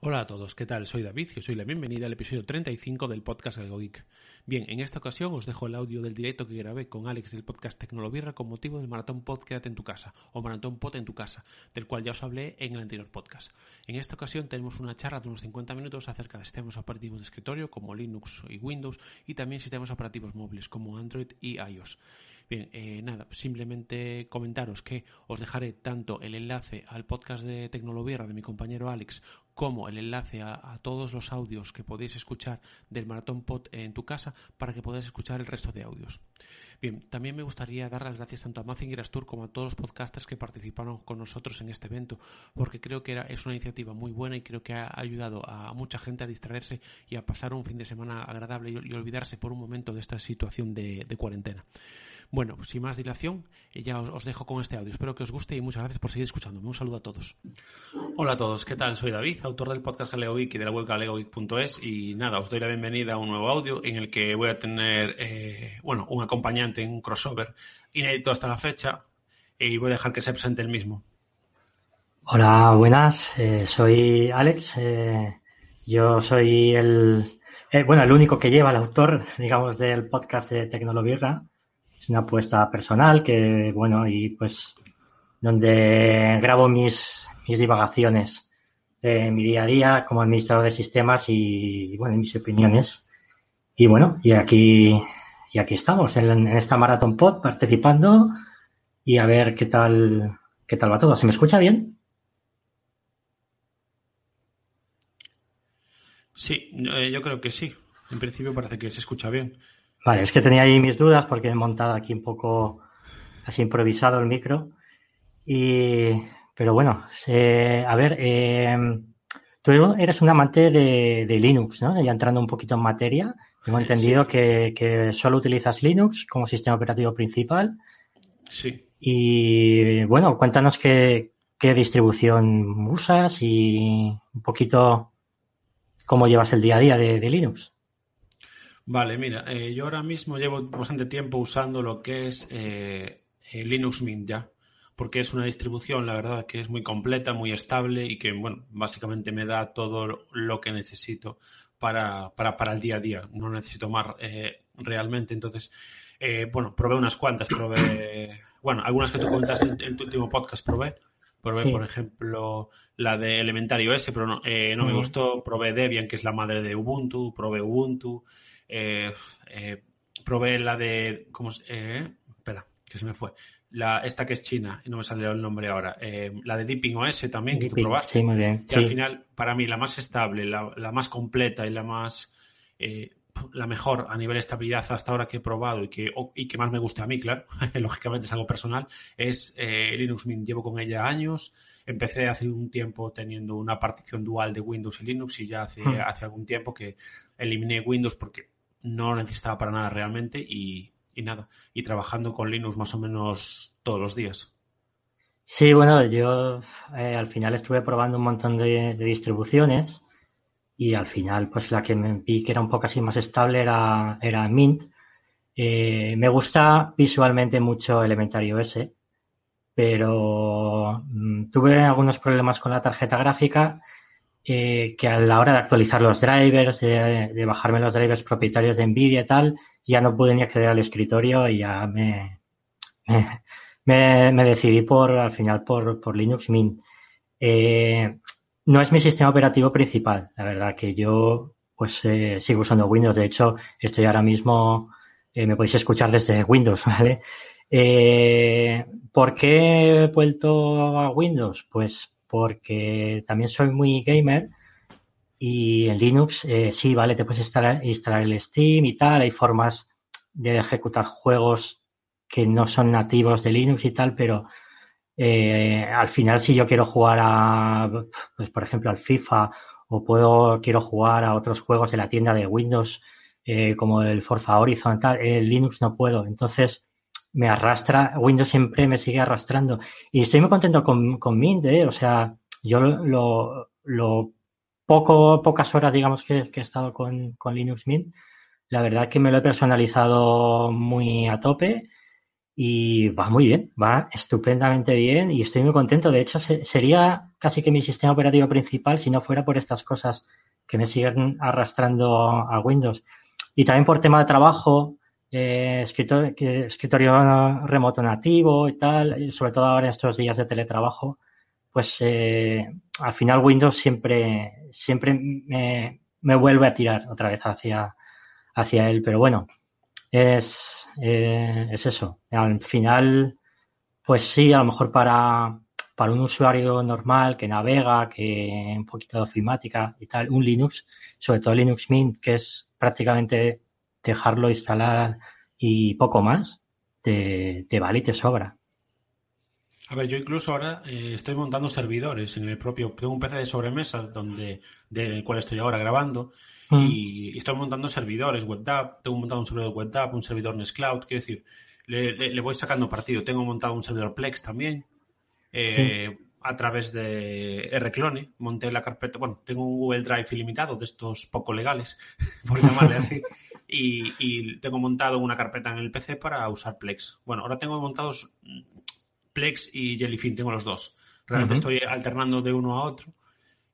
Hola a todos, ¿qué tal? Soy David y os doy la bienvenida al episodio 35 del podcast Algo Geek. Bien, en esta ocasión os dejo el audio del directo que grabé con Alex del podcast Tecnolobirra con motivo del Maratón Pod Quédate en tu casa o Maratón Pod en tu casa, del cual ya os hablé en el anterior podcast. En esta ocasión tenemos una charla de unos 50 minutos acerca de sistemas operativos de escritorio como Linux y Windows y también sistemas operativos móviles como Android y iOS. Bien, eh, nada, simplemente comentaros que os dejaré tanto el enlace al podcast de Tecnolobierra de mi compañero Alex como el enlace a, todos los audios que podéis escuchar del Maratón Pod en tu casa para que podáis escuchar el resto de audios. Bien, también me gustaría dar las gracias tanto a Mazinger Astur como a todos los podcasters que participaron con nosotros en este evento, porque creo que era, es una iniciativa muy buena y creo que ha ayudado a mucha gente a distraerse y a pasar un fin de semana agradable y, olvidarse por un momento de esta situación de cuarentena. Bueno, sin más dilación, eh, ya os, dejo con este audio. Espero que os guste y muchas gracias por seguir escuchándome. Un saludo a todos. Hola a todos, ¿qué tal? Soy David, autor del podcast Galego y de la web galegogeek.es y nada, os doy la bienvenida a un nuevo audio en el que voy a tener, eh, bueno, un acompañante, un crossover inédito hasta la fecha y voy a dejar que se presente el mismo. Hola, buenas, eh, soy Alex. yo soy el, bueno, el único que lleva el autor, digamos, del podcast de Tecnolobirra una apuesta personal que, bueno, y pues donde grabo mis, mis divagaciones de mi día a día como administrador de sistemas y, bueno, mis opiniones. Y bueno, y aquí, y aquí estamos en, esta Marathon Pod participando y a ver qué tal, qué tal va todo. ¿Se me escucha bien? Sí, eh, yo creo que sí. En principio parece que se escucha bien. Vale, es que tenía ahí mis dudas porque he montado aquí un poco así improvisado el micro. Y, pero bueno, a ver, eh, tú eres un amante de, Linux, ¿no? Ya entrando un poquito en materia, tengo entendido que, solo utilizas Linux como sistema operativo principal. Sí. Y bueno, cuéntanos qué, qué distribución usas y un poquito cómo llevas el día a día de Linux. Vale, mira, eh, yo ahora mismo llevo bastante tiempo usando lo que es eh, Linux Mint ya, porque es una distribución, la verdad, que es muy completa, muy estable y que, bueno, básicamente me da todo lo que necesito para, para, para el día a día. No necesito más eh, realmente. Entonces, bueno, probé unas cuantas, probé, bueno, algunas que tú comentaste en, tu último podcast probé. Probé, por ejemplo, la de Elementario S, pero no, no me gustó. Probé Debian, que es la madre de Ubuntu. Probé Ubuntu. Eh, eh, probé la de. ¿Cómo eh, espera, que se me fue. La, esta que es China, y no me salió el nombre ahora. La de Deepin OS también, que tú probaste. Sí, muy bien. Y al final, para mí, la más estable, la, más completa y la más. la mejor a nivel de estabilidad hasta ahora que he probado y que, y que más me gusta a mí, claro, lógicamente es algo personal, es Linux Mint. Llevo con ella años. Empecé hace un tiempo teniendo una partición dual de Windows y Linux y ya hace, hmm. hace algún tiempo que eliminé Windows porque no necesitaba para nada realmente y, nada, y trabajando con Linux más o menos todos los días. Sí, bueno, yo eh, al final estuve probando un montón de, distribuciones y al final pues la que me vi que era un poco así más estable era, era Mint. Eh, me gusta visualmente mucho Elementario S, pero mm, tuve algunos problemas con la tarjeta gráfica eh, que a la hora de actualizar los drivers, de, bajarme los drivers propietarios de NVIDIA y tal, ya no pude ni acceder al escritorio y ya me, me, decidí por, al final, por, por Linux Mint. Eh, no es mi sistema operativo principal, la verdad que yo pues eh, sigo usando Windows. De hecho, estoy ahora mismo, me podéis escuchar desde Windows, ¿vale? ¿Por qué he vuelto a Windows? Pues porque también soy muy gamer y en Linux eh, sí, vale, te puedes instalar, instalar el Steam y tal, hay formas de ejecutar juegos que no son nativos de Linux y tal, pero eh, al final si yo quiero jugar a, pues por ejemplo al FIFA o puedo, quiero jugar a otros juegos de la tienda de Windows eh, como el Forza Horizon tal, en Linux no puedo. Entonces, me arrastra, Windows siempre me sigue arrastrando. Y estoy muy contento con, con Mint, ¿eh? o sea, yo lo, lo poco, pocas horas, digamos, que, he estado con, Linux Mint, la verdad que me lo he personalizado muy a tope y va muy bien, va estupendamente bien y estoy muy contento. De hecho, sería casi que mi sistema operativo principal si no fuera por estas cosas que me siguen arrastrando a Windows. Y también por tema de trabajo, eh, escritorio, remoto nativo y tal, sobre todo ahora en estos días de teletrabajo, pues eh, al final Windows siempre, siempre me, me, vuelve a tirar otra vez hacia, hacia él. Pero bueno, es, eh, es eso. Al final, pues sí, a lo mejor para, para un usuario normal que navega, que un poquito de ofimática y tal, un Linux, sobre todo Linux Mint, que es prácticamente dejarlo instalar y poco más, te, vale y te sobra. A ver, yo incluso ahora eh, estoy montando servidores en el propio, tengo un PC de sobremesa donde, del cual estoy ahora grabando mm. y, estoy montando servidores WebDAV, tengo montado un servidor WebDAV, un servidor Nextcloud, quiero decir, le, voy sacando partido. Tengo montado un servidor Plex también, eh, a través de Rclone, monté la carpeta, bueno, tengo un Google Drive ilimitado de estos poco legales, por llamarle así, y, tengo montado una carpeta en el PC para usar Plex. Bueno, ahora tengo montados Plex y Jellyfin, tengo los dos. Realmente estoy alternando de uno a otro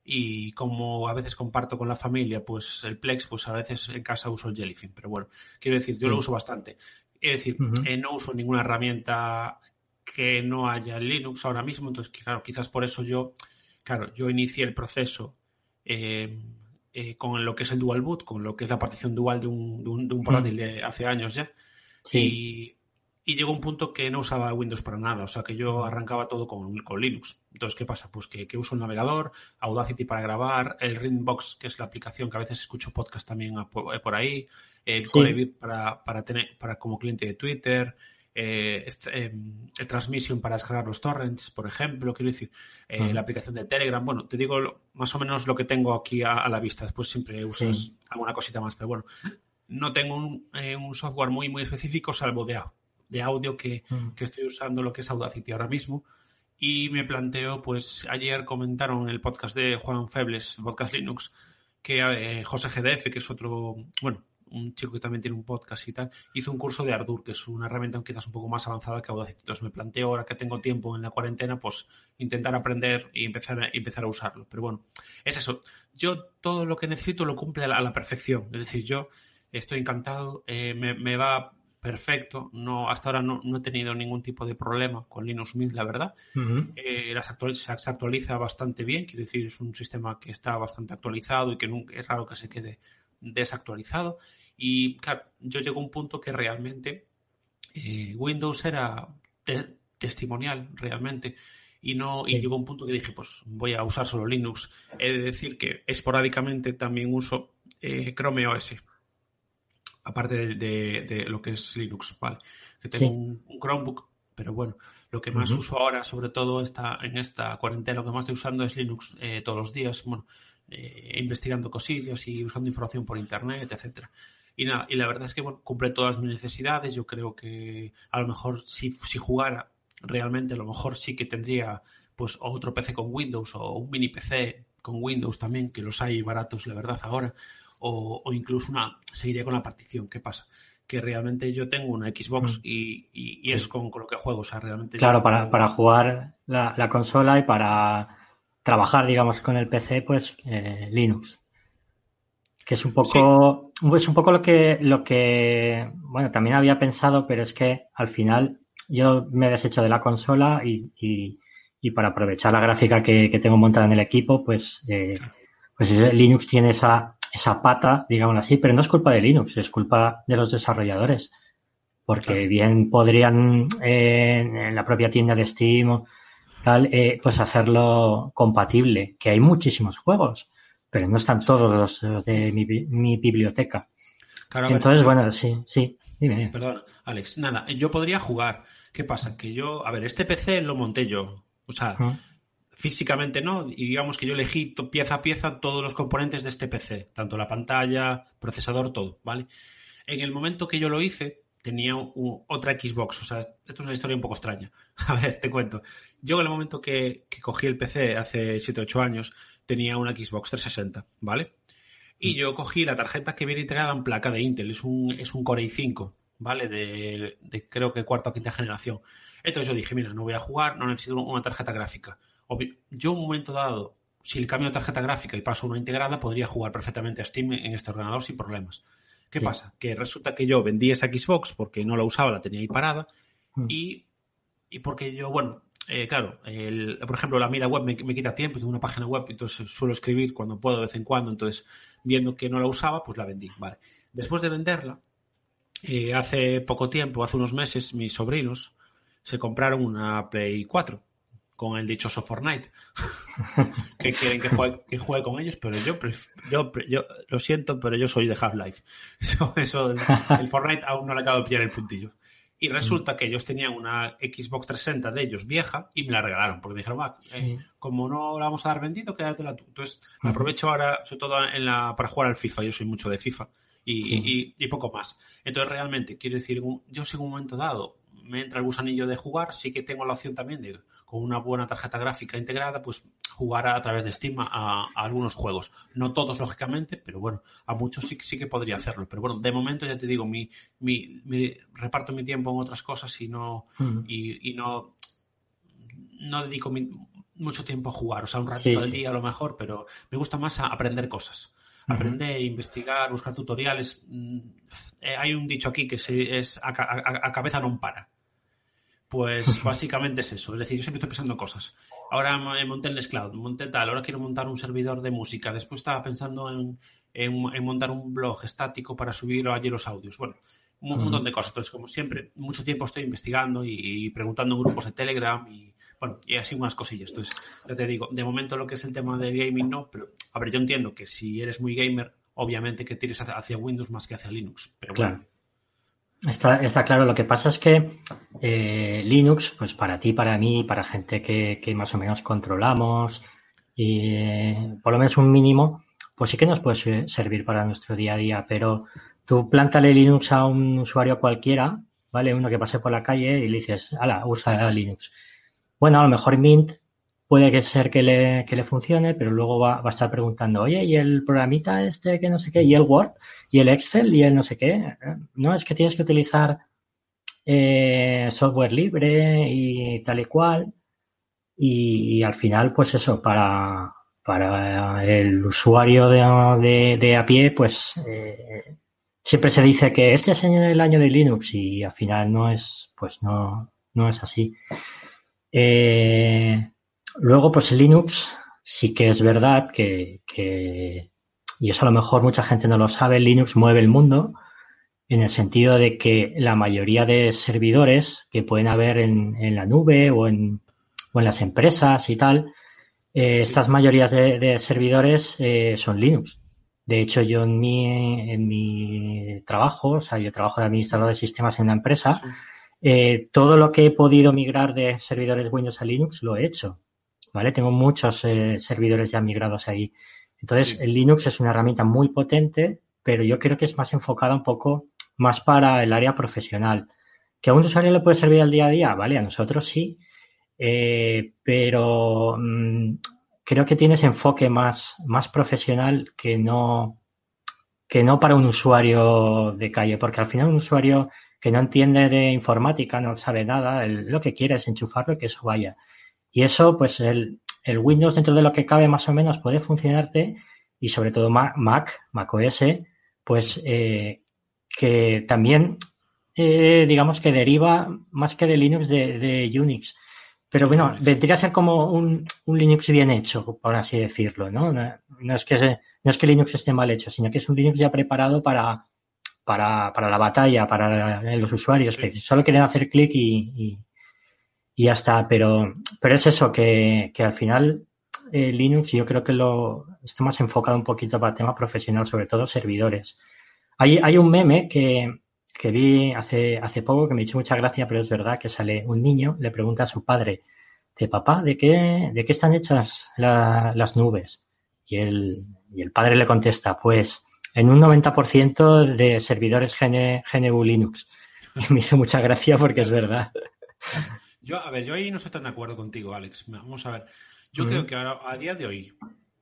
y como a veces comparto con la familia, pues el Plex, pues a veces en casa uso el Jellyfin, pero bueno, quiero decir, yo lo uso bastante. Es decir, eh, no uso ninguna herramienta que no haya Linux ahora mismo, entonces claro, quizás por eso yo, claro, yo inicié el proceso eh, eh, con lo que es el dual boot, con lo que es la partición dual de un, de un, portátil de hace años ya. Y, llegó un punto que no usaba Windows para nada, o sea que yo arrancaba todo con, con Linux. Entonces, ¿qué pasa? Pues que, uso el navegador, Audacity para grabar, el Ringbox, que es la aplicación que a veces escucho podcast también por, ahí, el sí. para, para, tener, para como cliente de Twitter, eh, el transmission para descargar los torrents, por ejemplo, quiero decir, eh, la aplicación de Telegram. Bueno, te digo más o menos lo que tengo aquí a, la vista. Después siempre usas alguna cosita más, pero bueno, no tengo un, eh, software muy, muy específico, salvo de, de audio que, que, estoy usando lo que es Audacity ahora mismo. Y me planteo, pues ayer comentaron en el podcast de Juan Febles, el podcast Linux, que José GDF, que es otro, bueno, un chico que también tiene un podcast y tal, hizo un curso de Ardour, que es una herramienta quizás un poco más avanzada que Audacity. Entonces me planteo ahora que tengo tiempo en la cuarentena, pues intentar aprender y empezar a, empezar a usarlo. Pero bueno, es eso. Yo todo lo que necesito lo cumple a la, perfección. Es decir, yo estoy encantado, eh, me, va perfecto. No, hasta ahora no, he tenido ningún tipo de problema con Linux Mint, la verdad. Eh, se actualiza bastante bien, quiero decir, es un sistema que está bastante actualizado y que nunca, es raro que se quede desactualizado. Y claro, yo llego a un punto que realmente eh, Windows era testimonial realmente. Y no y llegó un punto que dije pues voy a usar solo Linux. He de decir que esporádicamente también uso eh, Chrome OS aparte de, lo que es Linux vale que tengo un, Chromebook pero bueno lo que más uso ahora sobre todo está en esta cuarentena lo que más estoy usando es Linux eh, todos los días bueno investigando cosillas y buscando información por internet etcétera y nada, y la verdad es que bueno, cumple todas mis necesidades. Yo creo que a lo mejor si, si jugara realmente, a lo mejor sí que tendría pues otro PC con Windows o un mini PC con Windows también, que los hay baratos, la verdad, ahora. O, incluso una, seguiría con la partición. ¿Qué pasa? Que realmente yo tengo una Xbox mm. y, y, es con, lo que juego. O sea, realmente. Claro, para, para jugar la, la, consola y para trabajar, digamos, con el PC, pues eh, Linux que es un poco, es un poco lo que, lo que, bueno, también había pensado, pero es que al final yo me he deshecho de la consola y, y, para aprovechar la gráfica que, tengo montada en el equipo, pues, eh, pues Linux tiene esa, esa pata, digamos así, pero no es culpa de Linux, es culpa de los desarrolladores. Porque bien podrían eh, en la propia tienda de Steam tal, eh, pues hacerlo compatible, que hay muchísimos juegos pero no están todos los, de mi, biblioteca. Entonces, bueno, sí, sí. Dime. Perdón, Alex. Nada, yo podría jugar. ¿Qué pasa? Que yo, a ver, este PC lo monté yo. O sea, físicamente no. Y digamos que yo elegí pieza a pieza todos los componentes de este PC. Tanto la pantalla, procesador, todo, ¿vale? En el momento que yo lo hice, tenía otra Xbox. O sea, esto es una historia un poco extraña. A ver, te cuento. Yo en el momento que, que cogí el PC hace 7 8 años, tenía una Xbox 360, ¿vale? Y mm. yo cogí la tarjeta que viene integrada en placa de Intel, es un, es un Core i5, ¿vale? De, de, creo que cuarta o quinta generación. Entonces yo dije, mira, no voy a jugar, no necesito una tarjeta gráfica. yo un momento dado, si le cambio de tarjeta gráfica y paso una integrada, podría jugar perfectamente a Steam en este ordenador sin problemas. ¿Qué pasa? Que resulta que yo vendí esa Xbox porque no la usaba, la tenía ahí parada mm. y, y, porque yo, bueno, eh, claro, el, por ejemplo, la mira web me, me, quita tiempo, tengo una página web, entonces suelo escribir cuando puedo de vez en cuando, entonces viendo que no la usaba, pues la vendí, ¿vale? Después de venderla, eh, hace poco tiempo, hace unos meses, mis sobrinos se compraron una Play 4 con el dichoso Fortnite. que quieren que juegue, con ellos, pero yo, yo, yo lo siento, pero yo soy de Half-Life. Eso, eso el, Fortnite aún no le acabo de pillar el puntillo. Y resulta que ellos tenían una Xbox 360 de ellos vieja y me la regalaron, porque me dijeron, va, eh, como no la vamos a dar vendido, quédatela tú. Entonces, aprovecho ahora, sobre todo en la, para jugar al FIFA, yo soy mucho de FIFA y, y, poco más. Entonces, realmente, quiero decir, yo sé en un momento dado me entra el gusanillo de jugar, sí que tengo la opción también de, con una buena tarjeta gráfica integrada, pues jugar a, través de Steam a, algunos juegos. No todos, lógicamente, pero bueno, a muchos sí, sí que podría hacerlo. Pero bueno, de momento ya te digo, mi, mi, reparto mi tiempo en otras cosas y no, y, no, no dedico mucho tiempo a jugar. O sea, un ratito al día a lo mejor, pero me gusta más aprender cosas aprender, investigar, buscar tutoriales. Mm, eh, hay un dicho aquí que es a, a, cabeza no para. Pues básicamente es eso. Es decir, yo siempre estoy pensando cosas. Ahora monté el Cloud, monté tal, ahora quiero montar un servidor de música. Después estaba pensando en, en, montar un blog estático para subir allí los audios. Bueno, un, montón de cosas. Entonces, como siempre, mucho tiempo estoy investigando y, preguntando en grupos de Telegram y, bueno, y así unas cosillas. Entonces, ya te digo, de momento lo que es el tema de gaming no, pero a ver, yo entiendo que si eres muy gamer, obviamente que tires hacia Windows más que hacia Linux. Pero claro. Está, está claro, lo que pasa es que eh, Linux, pues para ti, para mí, para gente que, que más o menos controlamos, y eh, por lo menos un mínimo, pues sí que nos puede servir para nuestro día a día, pero tú plántale Linux a un usuario cualquiera, ¿vale? Uno que pase por la calle y le dices, ala, usa Linux. Bueno, a lo mejor Mint puede que ser que le, que le funcione, pero luego va, va, a estar preguntando, oye, ¿y el programita este que no sé qué? ¿Y el Word? ¿Y el Excel? ¿Y el no sé qué? No, es que tienes que utilizar eh, software libre y tal y cual. Y, al final, pues eso, para, para el usuario de, de, a pie, pues eh, siempre se dice que este es el año de Linux y al final no es, pues no, no es así. Eh, Luego, pues Linux sí que es verdad que, y eso a lo mejor mucha gente no lo sabe, Linux mueve el mundo en el sentido de que la mayoría de servidores que pueden haber en, la nube o en, o en las empresas y tal, eh, estas mayorías de, servidores eh, son Linux. De hecho, yo en mi, en mi trabajo, o sea, yo trabajo de administrador de sistemas en una empresa, eh, todo lo que he podido migrar de servidores Windows a Linux lo he hecho. ¿vale? Tengo muchos eh, servidores ya migrados ahí. Entonces, el Linux es una herramienta muy potente, pero yo creo que es más enfocada un poco más para el área profesional. ¿Que a un usuario le puede servir al día a día? Vale, a nosotros sí, eh, pero mm, creo que tienes enfoque más, más profesional que no, que no para un usuario de calle, porque al final un usuario que no entiende de informática, no sabe nada, lo que quiere es enchufarlo y que eso vaya. Y eso, pues el, el Windows dentro de lo que cabe más o menos puede funcionarte y sobre todo Mac, Mac OS, pues eh, que también eh, digamos que deriva más que de Linux de, de Unix. Pero bueno, vendría a ser como un, un, Linux bien hecho, por así decirlo, ¿no? No, es que no es que Linux esté mal hecho, sino que es un Linux ya preparado para, para, para la batalla, para los usuarios, que solo quieren hacer clic y, y ya está. Pero, pero es eso, que, que al final eh, Linux yo creo que lo está más enfocado un poquito para el tema profesional, sobre todo servidores. Hay, hay un meme que, que vi hace, hace poco que me hizo mucha gracia, pero es verdad que sale un niño, le pregunta a su padre, de papá, ¿de qué, de qué están hechas las nubes? Y el, y el padre le contesta, pues en un 90% de servidores GNU Linux. Y me hizo mucha gracia porque es verdad. Yo, a ver, yo ahí no estoy tan de acuerdo contigo, Alex. Vamos a ver. Yo creo que ahora, a día de hoy,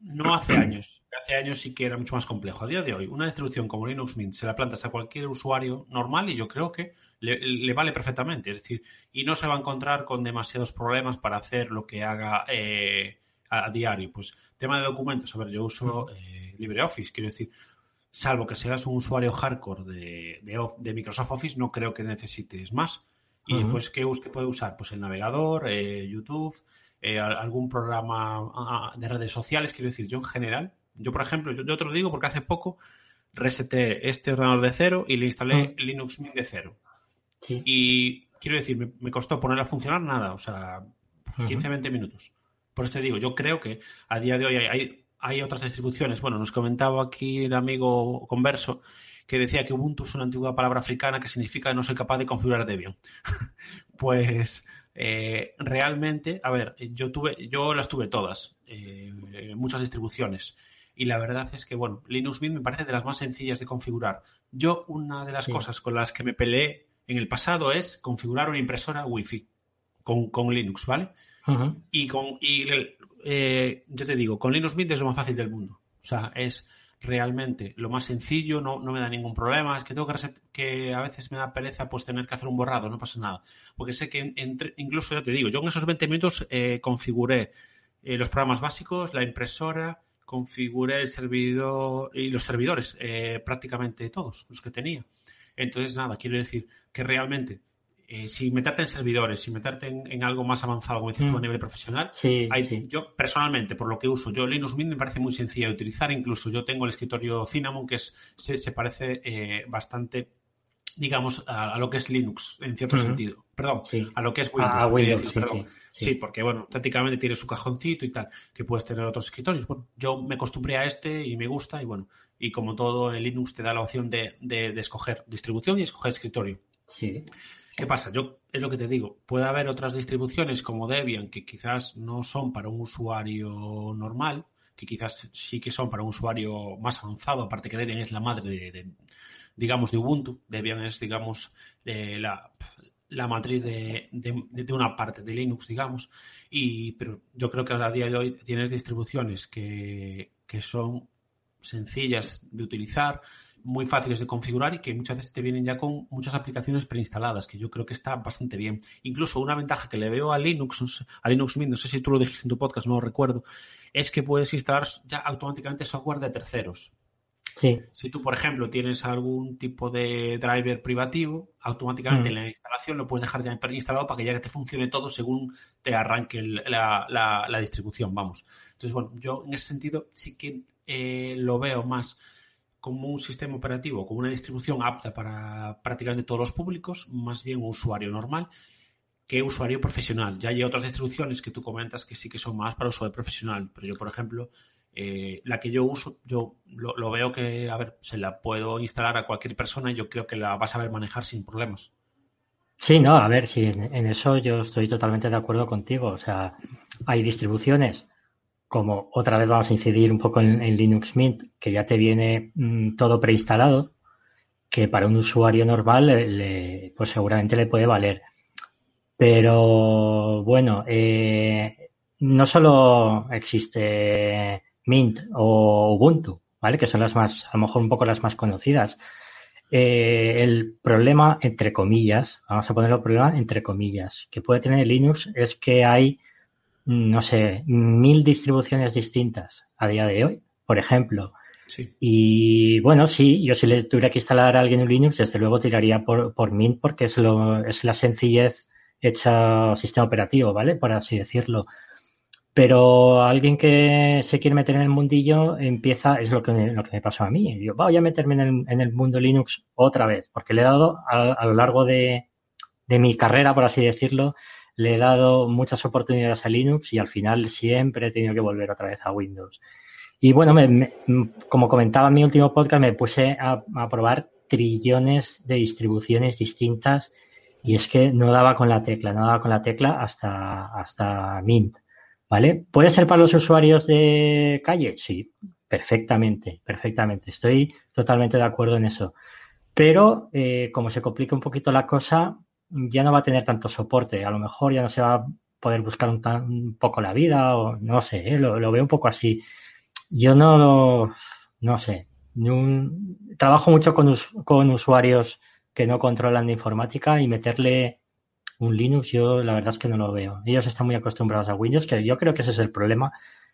no hace años. Hace años sí que era mucho más complejo. A día de hoy, una distribución como Linux Mint se la plantas a cualquier usuario normal y yo creo que le, vale perfectamente. Es decir, y no se va a encontrar con demasiados problemas para hacer lo que haga eh, a, diario. Pues tema de documentos. A ver, yo uso eh, LibreOffice, quiero decir, salvo que seas un usuario hardcore de, Microsoft Office, no creo que necesites más. Y pues, ¿qué, ¿qué puede usar? Pues el navegador, eh, YouTube, eh, algún programa ah, de redes sociales. Quiero decir, yo en general, yo por ejemplo, yo, te lo digo porque hace poco reseté este ordenador de cero y le instalé Linux Mint de cero. Y quiero decir, me, costó ponerla a funcionar nada, o sea, 15-20 minutos. Por eso te digo, yo creo que a día de hoy hay, hay otras distribuciones. Bueno, nos comentaba aquí el amigo converso que decía que Ubuntu es una antigua palabra africana que significa no soy capaz de configurar Debian. pues eh, realmente, a ver, yo tuve, yo las tuve todas, eh, muchas distribuciones. Y la verdad es que, bueno, Linux Mint me parece de las más sencillas de configurar. Yo, una de las cosas con las que me peleé en el pasado es configurar una impresora Wi-Fi con, con Linux, ¿vale? Y con, y eh, yo te digo, con Linux Mint es lo más fácil del mundo. O sea, es realmente lo más sencillo, no, no me da ningún problema. Es que tengo que, que a veces me da pereza pues tener que hacer un borrado, no pasa nada. Porque sé que entre, incluso ya te digo, yo en esos 20 minutos eh, configuré eh, los programas básicos, la impresora, configuré el servidor y los servidores, eh, prácticamente todos los que tenía. Entonces, nada, quiero decir que realmente eh, si meterte en servidores, si meterte en, algo más avanzado, como dices a mm. nivel profesional, yo personalmente, por lo que uso, yo Linux Mint me parece muy sencilla de utilizar, incluso yo tengo el escritorio Cinnamon, que es, se, parece eh, bastante digamos, a, lo que es Linux, en cierto sentido. Perdón, a lo que es Windows. sí, porque, bueno, prácticamente tiene su cajoncito y tal, que puedes tener otros escritorios. Bueno, yo me acostumbré a este y me gusta, y bueno, y como todo, el Linux te da la opción de, de, de escoger distribución y escoger escritorio. Sí. ¿Qué pasa? Yo es lo que te digo. Puede haber otras distribuciones como Debian que quizás no son para un usuario normal, que quizás sí que son para un usuario más avanzado, aparte que Debian es la madre de, digamos, de Ubuntu. Debian es, digamos, la, la, matriz de, de, una parte de Linux, digamos. Y, pero yo creo que a día de hoy tienes distribuciones que, que son sencillas de utilizar, muy fáciles de configurar y que muchas veces te vienen ya con muchas aplicaciones preinstaladas, que yo creo que está bastante bien. Incluso una ventaja que le veo a Linux, a Linux Mint, no sé si tú lo dijiste en tu podcast, no lo recuerdo, es que puedes instalar ya automáticamente software de terceros. Sí. Si tú, por ejemplo, tienes algún tipo de driver privativo, automáticamente en mm. la instalación lo puedes dejar ya preinstalado para que ya te funcione todo según te arranque la, la, distribución, vamos. Entonces, bueno, yo en ese sentido sí que eh, lo veo más como un sistema operativo, como una distribución apta para prácticamente todos los públicos, más bien un usuario normal que usuario profesional. Ya hay otras distribuciones que tú comentas que sí que son más para usuario profesional, pero yo, por ejemplo, eh, la que yo uso, yo lo, veo que, a ver, se la puedo instalar a cualquier persona y yo creo que la vas a ver manejar sin problemas. Sí, no, a ver, sí, en eso yo estoy totalmente de acuerdo contigo. O sea, hay distribuciones como otra vez vamos a incidir un poco en, Linux Mint, que ya te viene mm, todo preinstalado, que para un usuario normal le, pues seguramente le puede valer. Pero bueno, eh, no solo existe Mint o Ubuntu, ¿vale? Que son las más, a lo mejor un poco las más conocidas. Eh, el problema, entre comillas, vamos a ponerlo problema entre comillas, que puede tener Linux es que hay no sé, mil distribuciones distintas a día de hoy, por ejemplo. Y bueno, sí, yo si le tuviera que instalar a alguien un Linux, desde luego tiraría por, por Mint porque es, lo, es la sencillez hecha sistema operativo, ¿vale? Por así decirlo. Pero alguien que se quiere meter en el mundillo empieza, es lo que me, lo que me pasó a mí. Yo voy a meterme en el, en el mundo Linux otra vez, porque le he dado a, a lo largo de, de mi carrera, por así decirlo, le he dado muchas oportunidades a Linux y al final siempre he tenido que volver otra vez a Windows. Y bueno, como comentaba en mi último podcast, me puse a, probar trillones de distribuciones distintas y es que no daba con la tecla, no daba con la tecla hasta, hasta Mint. ¿Vale? ¿Puede ser para los usuarios de calle? Sí, perfectamente, perfectamente. Estoy totalmente de acuerdo en eso. Pero eh, como se complica un poquito la cosa, ya no va a tener tanto soporte. A lo mejor ya no se va a poder buscar un, poco la vida o no sé, ¿eh? lo, veo un poco así. yo no, no sé, trabajo mucho con, con usuarios que no controlan de informática y meterle un Linux, yo la verdad es que no lo veo. Ellos están muy acostumbrados a Windows, que yo creo que ese es el problema,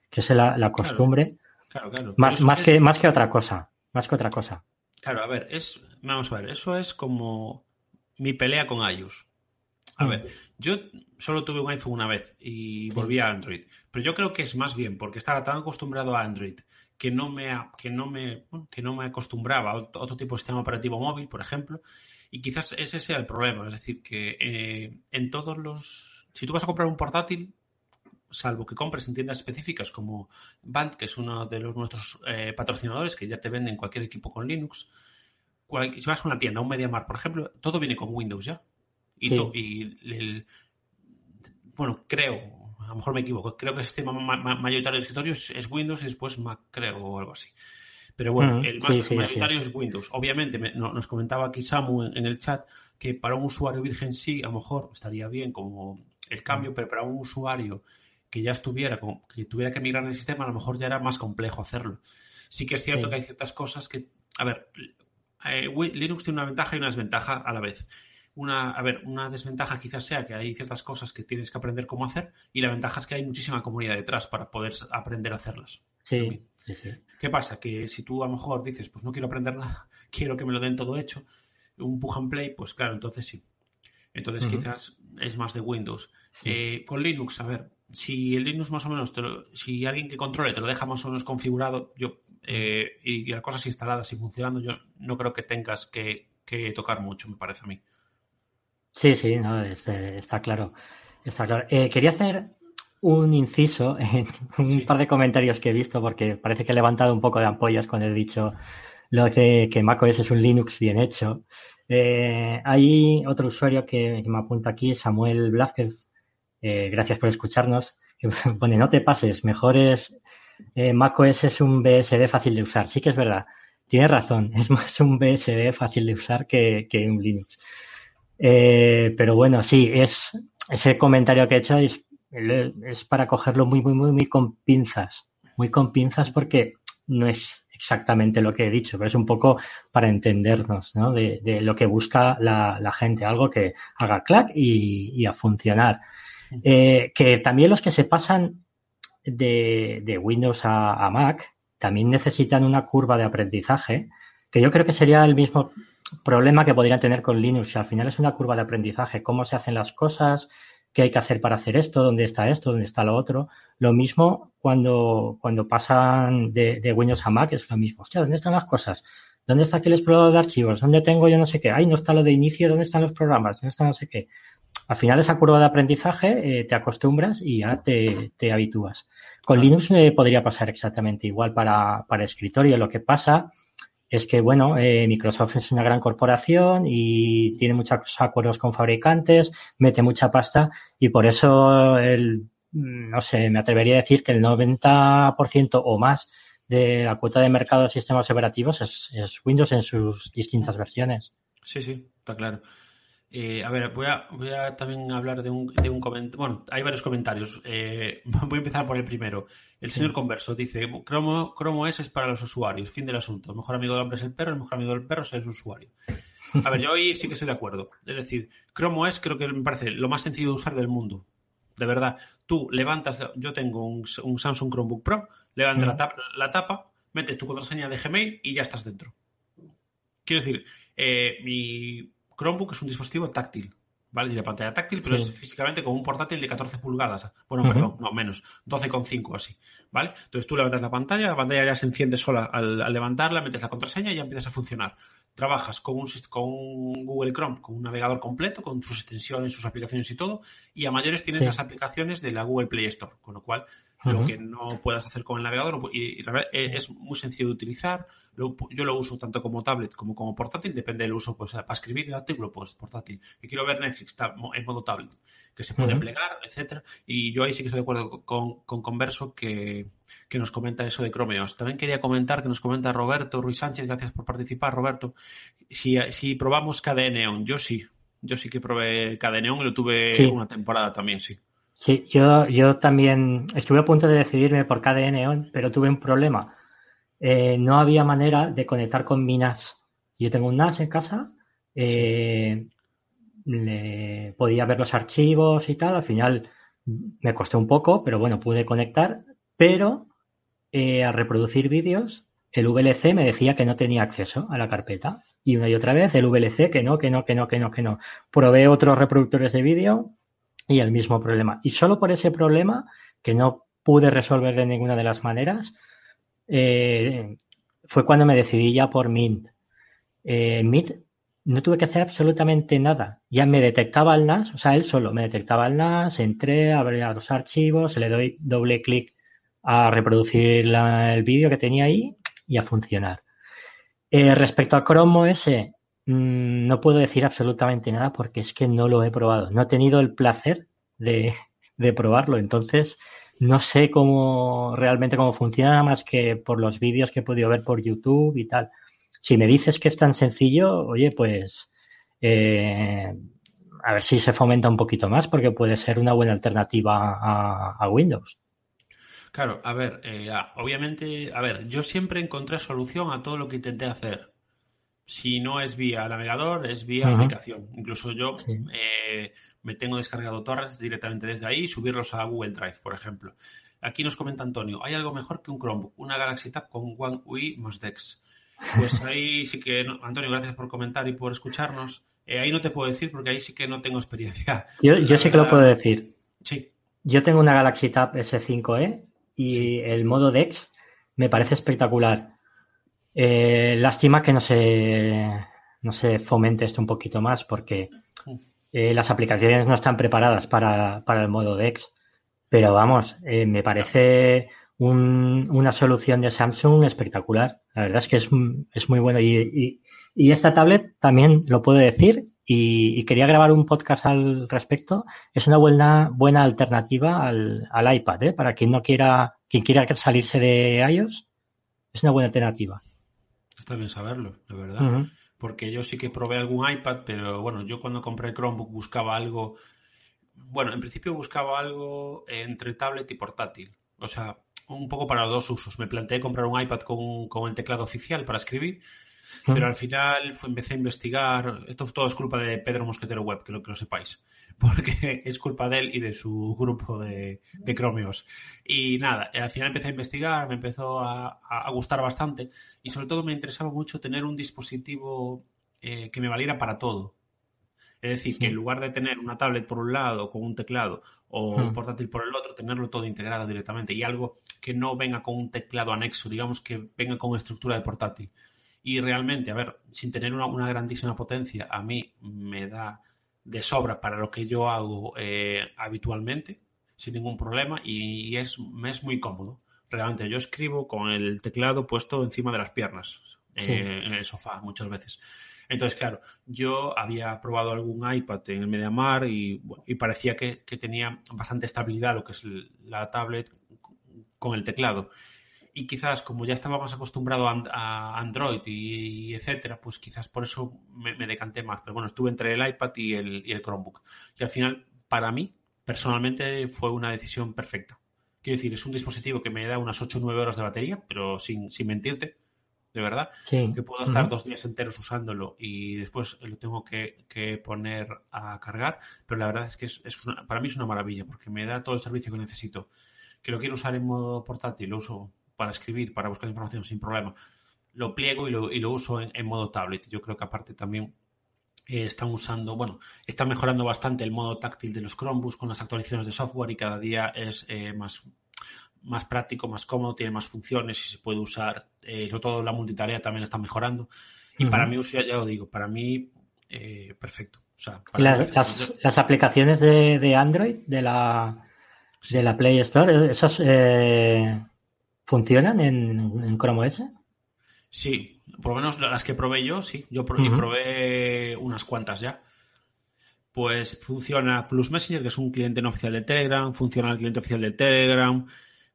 que es la, costumbre. Claro, claro, Más, más, que, más que otra cosa. Más que otra cosa. Claro, a ver, es, vamos a ver, eso es como mi pelea con iOS. A mm. ver, yo solo tuve un iPhone una vez y volví a Android. Pero yo creo que es más bien porque estaba tan acostumbrado a Android que no me, que no me, que no me acostumbraba a otro tipo de sistema operativo móvil, por ejemplo. Y quizás ese sea el problema. Es decir, que eh, en todos los. Si tú vas a comprar un portátil, salvo que compres en tiendas específicas como Band, que es uno de los nuestros eh, patrocinadores, que ya te venden cualquier equipo con Linux. Si vas a una tienda, un MediaMar, por ejemplo, todo viene con Windows ya. Y, el, bueno, creo, a lo mejor me equivoco, creo que el sistema mayoritario de escritorios es Windows y después Mac, creo, o algo así. Pero bueno, el más mayoritario es Windows. Obviamente, nos comentaba aquí Samu en, el chat que para un usuario virgen sí, a lo mejor estaría bien como el cambio, pero para un usuario que ya estuviera, que tuviera que migrar el sistema, a lo mejor ya era más complejo hacerlo. Sí que es cierto que hay ciertas cosas que, a ver, eh, Linux tiene una ventaja y una desventaja a la vez. Una, a ver, una desventaja quizás sea que hay ciertas cosas que tienes que aprender cómo hacer y la ventaja es que hay muchísima comunidad detrás para poder aprender a hacerlas. Sí. ¿Qué pasa? Que si tú a lo mejor dices, pues no quiero aprender nada, quiero que me lo den todo hecho, un push and play, pues claro, entonces sí. Entonces quizás es más de Windows. Eh, con Linux, a ver, si el Linux más o menos, si alguien que controle te lo deja más o menos configurado, yo eh, y, las cosas instaladas y funcionando, yo no creo que tengas que, tocar mucho, me parece a mí. Sí, sí, no, está claro. Está claro. Eh, quería hacer un inciso en un par de comentarios que he visto porque parece que he levantado un poco de ampollas cuando he dicho lo de que macOS es un Linux bien hecho. Eh, hay otro usuario que, me apunta aquí, Samuel Blázquez. Gracias por escucharnos. Que pone, no te pases, mejor es eh, macOS es un BSD fácil de usar. Sí que es verdad. Tienes razón, es más un BSD fácil de usar que, que un Linux. Eh, pero bueno, sí, es ese comentario que he hecho es es para cogerlo muy, muy, muy, muy con pinzas. Muy con pinzas porque no es exactamente lo que he dicho, pero es un poco para entendernos ¿no? de, lo que busca la, gente, algo que haga clac y, a funcionar. Eh, que también los que se pasan de, Windows a, Mac también necesitan una curva de aprendizaje, que yo creo que sería el mismo problema que podrían tener con Linux. Al final es una curva de aprendizaje, cómo se hacen las cosas, qué hay que hacer para hacer esto, dónde está esto, dónde está lo otro. Lo mismo cuando, cuando pasan de, Windows a Mac, es lo mismo. Hostia, ¿dónde están las cosas? ¿Dónde está aquí el explorador de archivos? ¿Dónde tengo yo no sé qué? Ay, no está lo de inicio, ¿dónde están los programas? ¿Dónde está no sé qué? Al final esa curva de aprendizaje eh, te acostumbras y ya te, te habitúas. Con Linux me podría pasar exactamente igual para, para escritorio. Lo que pasa es que, bueno, eh, Microsoft es una gran corporación y tiene muchos acuerdos con fabricantes, mete mucha pasta y por eso, el, no sé, me atrevería a decir que el 90% o más de la cuota de mercado de sistemas operativos es Windows en sus distintas versiones. Sí, sí, está claro. Eh, a ver, voy a, voy a también hablar de un, de un comentario. Bueno, hay varios comentarios. Eh, voy a empezar por el primero. El señor Converso dice: Chrome, Chrome OS es para los usuarios. Fin del asunto. El mejor amigo del hombre es el perro, el mejor amigo del perro es el usuario. A ver, yo ahí sí que estoy de acuerdo. Es decir, Chrome OS creo que me parece lo más sencillo de usar del mundo. De verdad. Tú levantas. Yo tengo un, Samsung Chromebook Pro, levantas la, tapa, la tapa, metes tu contraseña de Gmail y ya estás dentro. Quiero decir, eh, mi Chromebook es un dispositivo táctil, ¿vale? Tiene pantalla táctil, pero es físicamente como un portátil de 14 pulgadas. Bueno, perdón, no, menos, 12,5 así, ¿vale? Entonces tú levantas la pantalla, la pantalla ya se enciende sola al, levantarla, metes la contraseña y ya empiezas a funcionar. Trabajas con un, con Google Chrome, con un navegador completo, con sus extensiones, sus aplicaciones y todo, y a mayores tienes las aplicaciones de la Google Play Store, con lo cual lo que no puedas hacer con el navegador y, es muy sencillo de utilizar yo lo uso tanto como tablet como como portátil, depende del uso, pues para escribir el artículo, pues portátil. Y quiero ver Netflix, en modo tablet, que se puede plegar, etcétera. Y yo ahí sí que estoy de acuerdo con, Converso que, nos comenta eso de Chromeos. También quería comentar que nos comenta Roberto Ruiz Sánchez, gracias por participar, Roberto. Si, si probamos KDE Neon, yo sí, yo sí que probé KDE Neon y lo tuve una temporada también, sí. Sí, yo, yo también estuve a punto de decidirme por Neon, pero tuve un problema. Eh, no había manera de conectar con mi NAS. Yo tengo un NAS en casa, eh, podía ver los archivos y tal. Al final me costó un poco, pero bueno, pude conectar. Pero eh, al reproducir vídeos, el VLC me decía que no tenía acceso a la carpeta. Y una y otra vez el VLC que no, que no, que no, que no, que no. Probé otros reproductores de vídeo y el mismo problema. Y solo por ese problema, que no pude resolver de ninguna de las maneras, eh, fue cuando me decidí ya por Mint. Eh, Mint no tuve que hacer absolutamente nada. Ya me detectaba el NAS, o sea, él solo me detectaba el NAS, entré, abría los archivos, le doy doble clic a reproducir el vídeo que tenía ahí y a funcionar. Eh, respecto a Chrome OS, Mm, no puedo decir absolutamente nada porque es que no lo he probado. No he tenido el placer de, probarlo. Entonces, no sé cómo realmente cómo funciona más que por los vídeos que he podido ver por YouTube y tal. Si me dices que es tan sencillo, oye, pues eh, a ver si se fomenta un poquito más porque puede ser una buena alternativa a, Windows. Claro, a ver, eh, obviamente, a ver, yo siempre encontré solución a todo lo que intenté hacer si no es vía navegador, es vía aplicación. Incluso yo eh, me tengo descargado torres directamente desde ahí y subirlos a Google Drive, por ejemplo. Aquí nos comenta Antonio, hay algo mejor que un Chromebook, una Galaxy Tab con One UI más Dex. Pues ahí sí que, Antonio, gracias por comentar y por escucharnos. Eh, ahí no te puedo decir porque ahí sí que no tengo experiencia. Yo, yo sí que lo puedo decir. Sí. Yo tengo una Galaxy Tab S5e y el modo Dex me parece espectacular. Eh, lástima que no se, no se fomente esto un poquito más porque eh, las aplicaciones no están preparadas para, el modo DEX. Pero vamos, eh, me parece una solución de Samsung espectacular. La verdad es que es, muy bueno. Y, esta tablet también lo puedo decir y, quería grabar un podcast al respecto. Es una buena, buena alternativa al, iPad, Para quien no quiera, quien quiera salirse de iOS, es una buena alternativa. Está bien saberlo, de verdad. Porque yo sí que probé algún iPad, pero bueno, yo cuando compré el Chromebook buscaba algo. Bueno, en principio buscaba algo entre tablet y portátil. O sea, un poco para los dos usos. Me planteé comprar un iPad con, con el teclado oficial para escribir pero al final fue, empecé a investigar. Esto todo es culpa de Pedro Mosquetero Web, que lo que lo sepáis. Porque es culpa de él y de su grupo de, de Chromeos. Y nada, al final empecé a investigar, me empezó a, gustar bastante. Y sobre todo me interesaba mucho tener un dispositivo eh, que me valiera para todo. Es decir, que en lugar de tener una tablet por un lado con un teclado o un portátil por el otro, tenerlo todo integrado directamente y algo que no venga con un teclado anexo, digamos que venga con estructura de portátil. Y realmente, a ver, sin tener una, grandísima potencia, a mí me da de sobra para lo que yo hago eh, habitualmente, sin ningún problema, y, es, es muy cómodo. Realmente, yo escribo con el teclado puesto encima de las piernas, eh, en el sofá, muchas veces. Entonces, claro, yo había probado algún iPad en el MediaMar y, y parecía que, que, tenía bastante estabilidad lo que es la tablet con el teclado y quizás como ya estaba más acostumbrado a, Android y, etcétera, pues quizás por eso me, decanté más. Pero bueno, estuve entre el iPad y el, y el Chromebook. Y al final, para mí, personalmente, fue una decisión perfecta. Quiero decir, es un dispositivo que me da unas 8 o 9 horas de batería, pero sin, sin mentirte, de verdad, que puedo estar dos días enteros usándolo y después lo tengo que, poner a cargar, pero la verdad es que es, para mí es una maravilla porque me da todo el servicio que necesito. Que lo quiero usar en modo portátil, lo uso para escribir, para buscar información sin problema, lo pliego y lo, y lo uso en, modo tablet. Yo creo que aparte también eh, están usando, bueno, están mejorando bastante el modo táctil de los Chromebooks con las actualizaciones de software y cada día es eh, más, más práctico, más cómodo, tiene más funciones y se puede usar. Eh, sobre todo la multitarea también está mejorando. Y para mí, ya, ya, lo digo, para mí, perfecto. las, aplicaciones de, Android, de la, de la Play Store, esas ¿Funcionan en, Chrome OS? Sí, por lo menos las que probé yo, sí. Yo probé unas cuantas ya. Pues funciona Plus Messenger, que es un cliente no oficial de Telegram, funciona el cliente oficial de Telegram,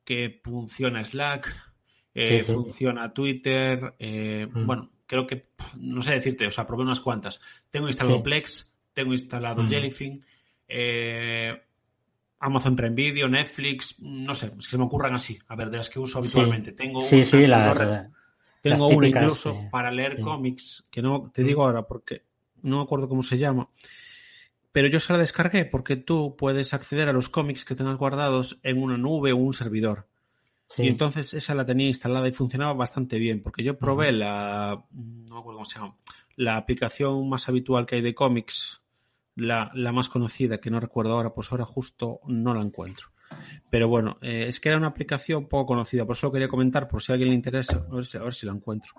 que funciona Slack, eh, funciona Twitter. Eh, bueno, creo que, no sé decirte, o sea, probé unas cuantas. Tengo instalado Plex, tengo instalado Jellyfin. Eh, Amazon Prime Video, Netflix, no sé, si se me ocurran así, a ver, de las que uso habitualmente. Tengo sí, una, sí, la, tengo una típicas, incluso para leer cómics, que no te digo ahora porque no me acuerdo cómo se llama. Pero yo se la descargué porque tú puedes acceder a los cómics que tengas guardados en una nube o un servidor. Y entonces esa la tenía instalada y funcionaba bastante bien, porque yo probé la, no me acuerdo cómo se llama, la aplicación más habitual que hay de cómics, la, la más conocida, que no recuerdo ahora, pues ahora justo no la encuentro. Pero bueno, eh, es que era una aplicación poco conocida, por eso quería comentar, por si a alguien le interesa, a ver si, la encuentro.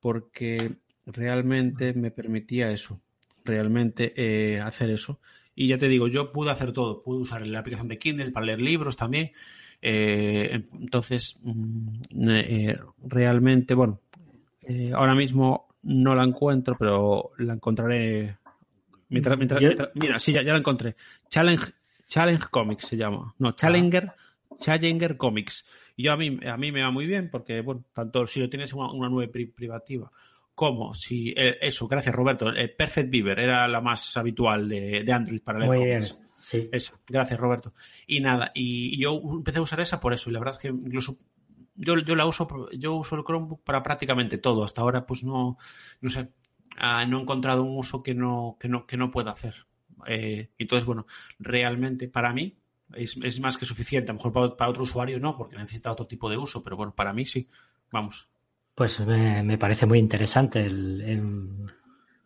Porque realmente me permitía eso, realmente eh, hacer eso. Y ya te digo, yo pude hacer todo, pude usar la aplicación de Kindle para leer libros también. Eh, entonces, mm, realmente, bueno, ahora mismo no la encuentro, pero la encontraré. Mientras, mientras- Yo- mientras- mira, sí, ya, ya la encontré. Challenge, Challenge Comics se llama. No, Challenger, Challenger Comics. Y yo a mí, a mí me va muy bien porque, bueno, tanto si lo tienes en una, una nube pri- privativa como si, eh, eso, gracias Roberto, eh, Perfect Beaver era la más habitual de, de Android para leer Muy bien, cómics. sí. Esa, gracias Roberto. Y nada, y yo empecé a usar esa por eso, y la verdad es que incluso yo, yo la uso, yo uso el Chromebook para prácticamente todo. Hasta ahora, pues no, no sé, ah, no he encontrado un uso que no, que no, que no pueda hacer. Eh, entonces, bueno, realmente para mí es, es más que suficiente. A lo mejor para, para otro usuario no, porque necesita otro tipo de uso, pero bueno, para mí sí. Vamos. Pues me, me parece muy interesante el, el,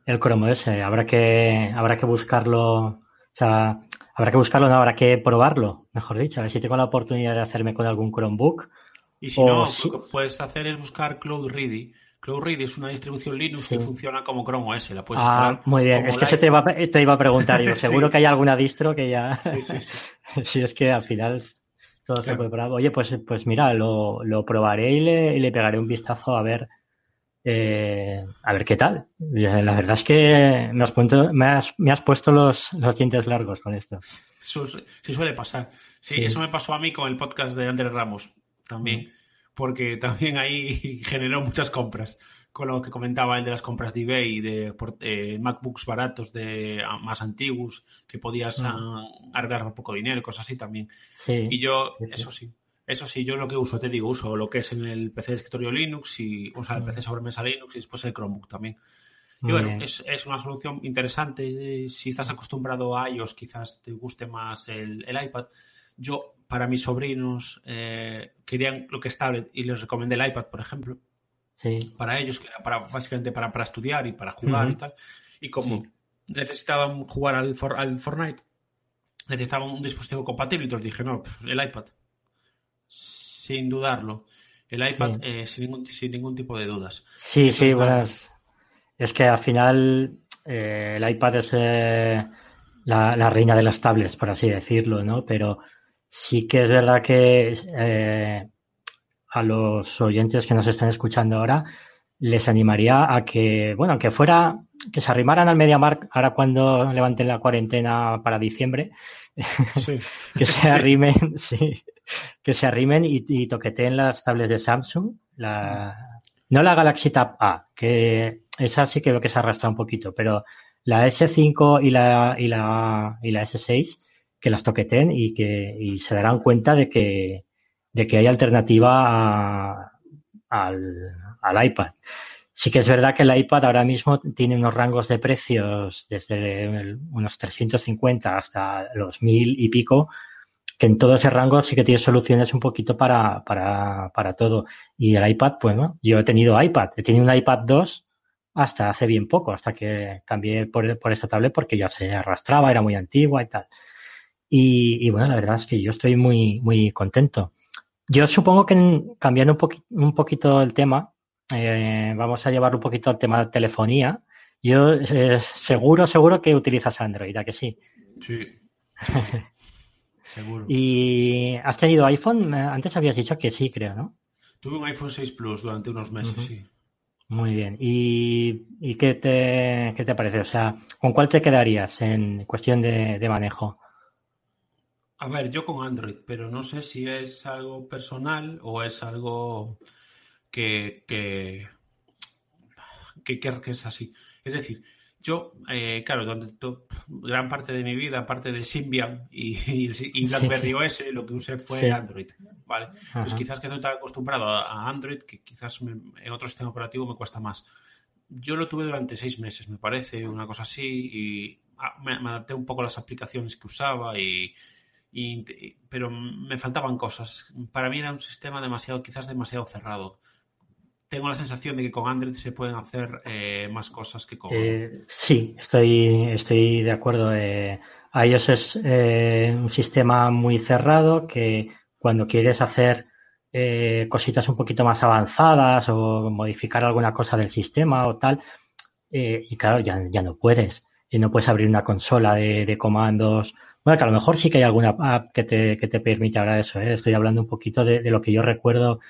el Chrome OS. Habrá que, habrá que buscarlo, o sea, habrá que buscarlo, no, habrá que probarlo, mejor dicho, a ver si tengo la oportunidad de hacerme con algún Chromebook. Y si O no, lo que puedes hacer es buscar Cloud Ready. Cloud Ready es una distribución Linux Sí. que funciona como Chrome OS. La puedes Ah, muy bien, es que eso te iba, a- te iba a preguntar, yo, Sí. seguro que hay alguna distro que ya, Sí, sí, sí. si es que al final todo se puede probar. Oye, pues, pues mira, lo, lo probaré y le, y le pegaré un vistazo a ver, eh, a ver qué tal. La verdad es que me has, puesto- me has, me has puesto los, los dientes largos con esto. Eso sí suele pasar. Sí, Sí. eso me pasó a mí con el podcast de Andrés Ramos también, porque también ahí generó muchas compras. Con lo que comentaba el de las compras de eBay, de por- eh, MacBooks baratos de ah, más antiguos, que podías Mm. ah, arreglar por poco dinero cosas así también. Sí. Y yo, Sí, eso sí, eso sí, yo lo que uso, te digo, uso lo que es en el PC de escritorio Linux y o sea, el Mm. PC sobremesa Linux y después el Chromebook también. Y Muy bueno, es, es una solución interesante. eh, Si estás acostumbrado a iOS, quizás te guste más el, el iPad. Yo, para mis sobrinos, eh, querían lo que es tablet y les recomendé el iPad, por ejemplo, Sí. para ellos, que era para, básicamente para, para estudiar y para jugar y tal. Y como Sí. necesitaban jugar al, For- al Fortnite, necesitaban un dispositivo compatible, entonces dije, no, pf, el iPad. Sin dudarlo. El iPad Sí. eh, sin, ningún, sin ningún tipo de dudas. Sí, sí, buenas. Es que al final eh, el iPad es eh, la, la reina de las tablets, por así decirlo, ¿no? Pero sí que es verdad que eh, a los oyentes que nos están escuchando ahora les animaría a que, bueno, que fuera, que se arrimaran al MediaMarkt ahora cuando levanten la cuarentena para diciembre, Sí. que se arrimen, sí, que se arrimen y, y toqueteen las tablets de Samsung, la, no la Galaxy Tab A, que esa sí que veo que se arrastra un poquito, pero la S5 y la, y la, y la S6, que las toqueten y que, y se darán cuenta de que, de que hay alternativa a- al, al iPad. Sí que es verdad que el iPad ahora mismo tiene unos rangos de precios desde unos 350 hasta los mil y pico, que en todo ese rango sí que tiene soluciones un poquito para, para, para todo. Y el iPad, bueno, yo he tenido iPad, he tenido un iPad 2 hasta hace bien poco, hasta que cambié por, por esta tablet porque ya se arrastraba, era muy antigua y tal. Y, y bueno, la verdad es que yo estoy muy, muy contento. Yo supongo que cambiando un, un poquito el tema, eh, vamos a llevar un poquito al tema de telefonía. Yo eh, seguro, seguro que utilizas Android, ¿a que sí? Sí. Seguro. ¿Y has tenido iPhone? Antes habías dicho que sí, creo, ¿no? Tuve un iPhone 6 Plus durante unos meses, sí. Muy bien. ¿Y, y qué, te, qué te parece? O sea, ¿con cuál te quedarías en cuestión de, de manejo? A ver, yo con Android, pero no sé si es algo personal o es algo que, que, que, es así. Es decir, Yo, eh, claro, durante gran parte de mi vida, aparte de Symbian y, BlackBerry OS, lo que usé fue Android. ¿vale? Pues quizás que estoy tan acostumbrado a Android que quizás en otro sistema operativo me cuesta más. Yo lo tuve durante seis meses, me parece, una cosa así, y ah, me, adapté un poco a las aplicaciones que usaba y, pero me faltaban cosas. Para mí era un sistema demasiado, quizás demasiado cerrado tengo la sensación de que con Android se pueden hacer eh, más cosas que con. Eh, sí, estoy, estoy de acuerdo. Eh, iOS es eh, un sistema muy cerrado que cuando quieres hacer cositas un poquito más avanzadas o modificar alguna cosa del sistema o tal, y claro, ya, ya no puedes. Y no puedes abrir una consola de, comandos. Bueno, que a lo mejor sí que hay alguna app que te, que te permite ahora eso. Estoy hablando un poquito de, de lo que yo recuerdo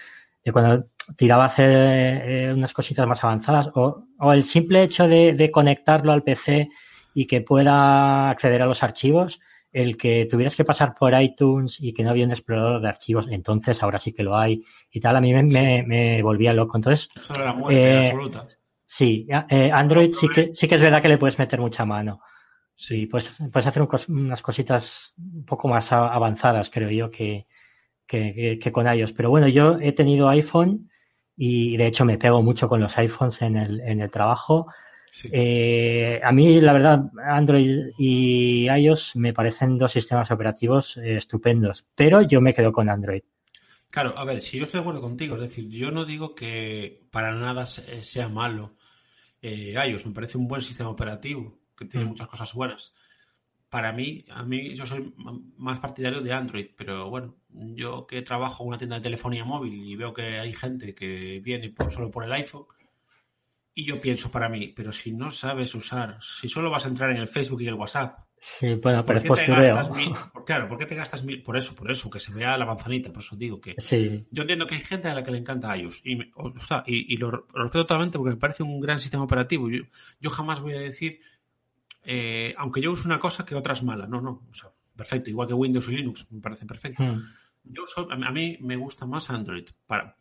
de cuando tiraba a hacer eh, unas cositas más avanzadas o, el simple hecho de, conectarlo al PC y que pueda acceder a los archivos, el que tuvieras que pasar por iTunes y que no había un explorador de archivos, entonces ahora sí que lo hay y tal, a mí me, volvía loco. Entonces, eh, Sí, eh, Android sí que, sí que es verdad que le puedes meter mucha mano. Sí, pues puedes hacer unas cositas un poco más avanzadas, creo yo, que, que, que, con iOS. Pero bueno, yo he tenido iPhone y de hecho me pego mucho con los iPhones en el, en el trabajo. Eh, a mí, la verdad, Android y iOS me parecen dos sistemas operativos eh, estupendos, pero yo me quedo con Android. Claro, a ver, si yo estoy de acuerdo contigo, es decir, yo no digo que para nada eh, sea malo iOS, me parece un buen sistema operativo, que tiene mm. muchas cosas buenas para mí, a mí yo soy más partidario de Android, pero bueno, yo que trabajo en una tienda de telefonía móvil y veo que hay gente que viene por, solo por el iPhone, y yo pienso para mí, pero si no sabes usar, si solo vas a entrar en el Facebook y el WhatsApp, Sí, bueno, pero es postureo. claro, ¿por qué te gastas mil? Por eso, por eso, que se vea la manzanita, por eso digo que. Sí. Yo entiendo que hay gente a la que le encanta iOS y, y, lo, respeto totalmente porque me parece un gran sistema operativo. Yo, yo jamás voy a decir eh, aunque yo uso una cosa que otra es mala. No, no. O sea, perfecto. Igual que Windows y Linux, me parece perfecto. Hmm. Yo a mí me gusta más Android. Para,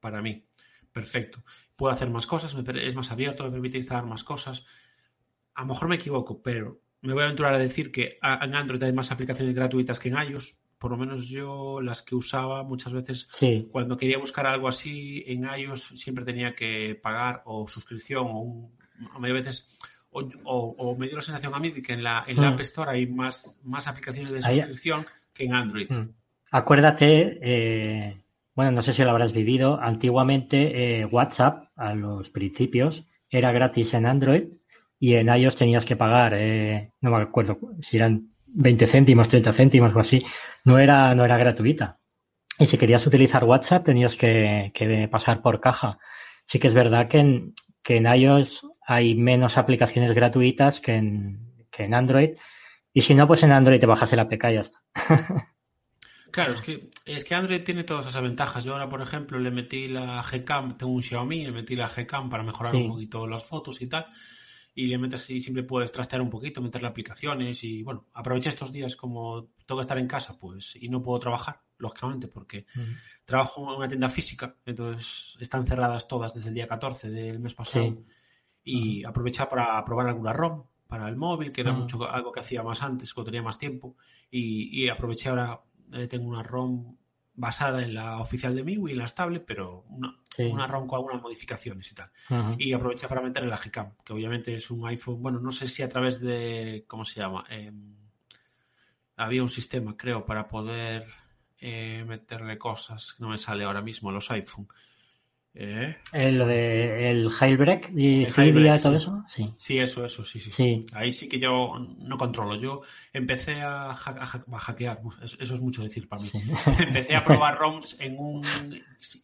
para mí. Perfecto. Puedo hacer más cosas, es más abierto, me permite instalar más cosas. A lo mejor me equivoco, pero me voy a aventurar a decir que en Android hay más aplicaciones gratuitas que en iOS. Por lo menos yo las que usaba muchas veces, cuando quería buscar algo así en iOS, siempre tenía que pagar o suscripción o un, a veces o, me dio la sensación a mí de que en la, en la mm. App Store hay más, más aplicaciones de suscripción que en Android. Mm. Acuérdate, eh, bueno, no sé si lo habrás vivido, antiguamente eh, WhatsApp a los principios era gratis en Android y en iOS tenías que pagar, eh, no me acuerdo si eran 20 céntimos, 30 céntimos o así, no era, no era gratuita. Y si querías utilizar WhatsApp tenías que, que pasar por caja. Sí que es verdad que en, que en iOS hay menos aplicaciones gratuitas que en, que en Android. Y si no, pues en Android te bajas el APK y ya está. Claro, es que, es que Android tiene todas esas ventajas. Yo ahora, por ejemplo, le metí la Gcam, tengo un Xiaomi, le metí la Gcam para mejorar un poquito las fotos y tal. Y le metes y siempre puedes trastear un poquito, meterle aplicaciones y bueno, aproveché estos días como tengo que estar en casa, pues, y no puedo trabajar, lógicamente, porque trabajo en una tienda física, entonces están cerradas todas desde el día 14 del mes pasado y aprovechar para probar alguna ROM para el móvil, que era mucho algo que hacía más antes, cuando tenía más tiempo, y, aproveché ahora, eh, tengo una ROM basada en la oficial de MIUI, en las tablets, pero una, una ROM con algunas modificaciones y tal. Y aproveché para meter la Gcam, que obviamente es un iPhone, bueno, no sé si a través de, ¿cómo se llama? Em, había un sistema, creo, para poder eh, meterle cosas, no me sale ahora mismo, los iPhone. ¿Eh? eh lo de el jailbreak y y todo eso, sí. Sí, eso, eso, sí, sí, Ahí sí que yo no controlo. Yo empecé a, hackear, eso, es mucho decir para mí. empecé a probar ROMs en un,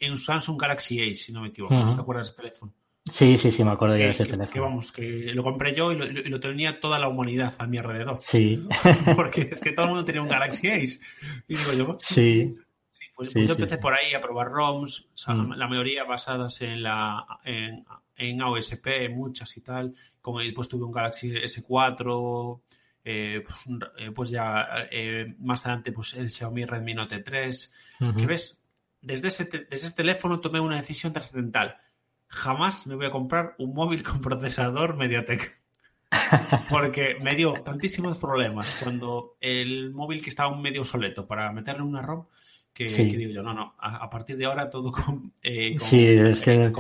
en Samsung Galaxy A, si no me equivoco. ¿Te acuerdas de ese teléfono? Sí, sí, sí, me acuerdo de ese teléfono. Que vamos, que lo compré yo y lo, tenía toda la humanidad a mi alrededor. Sí. Porque es que todo el mundo tenía un Galaxy Ace. Y digo yo, sí. Pues, yo empecé por ahí a probar ROMs, mm. la, mayoría basadas en la en, en AOSP, muchas y tal. Como después tuve un Galaxy S4, eh, pues, eh, pues, ya eh, más adelante pues el Xiaomi Redmi Note 3. Que ves, desde ese, desde ese teléfono tomé una decisión trascendental. Jamás me voy a comprar un móvil con procesador MediaTek. porque me dio tantísimos problemas cuando el móvil que estaba un medio obsoleto para meterle una ROM que, digo yo, no, no, a, partir de ahora todo con, eh, sí, es que...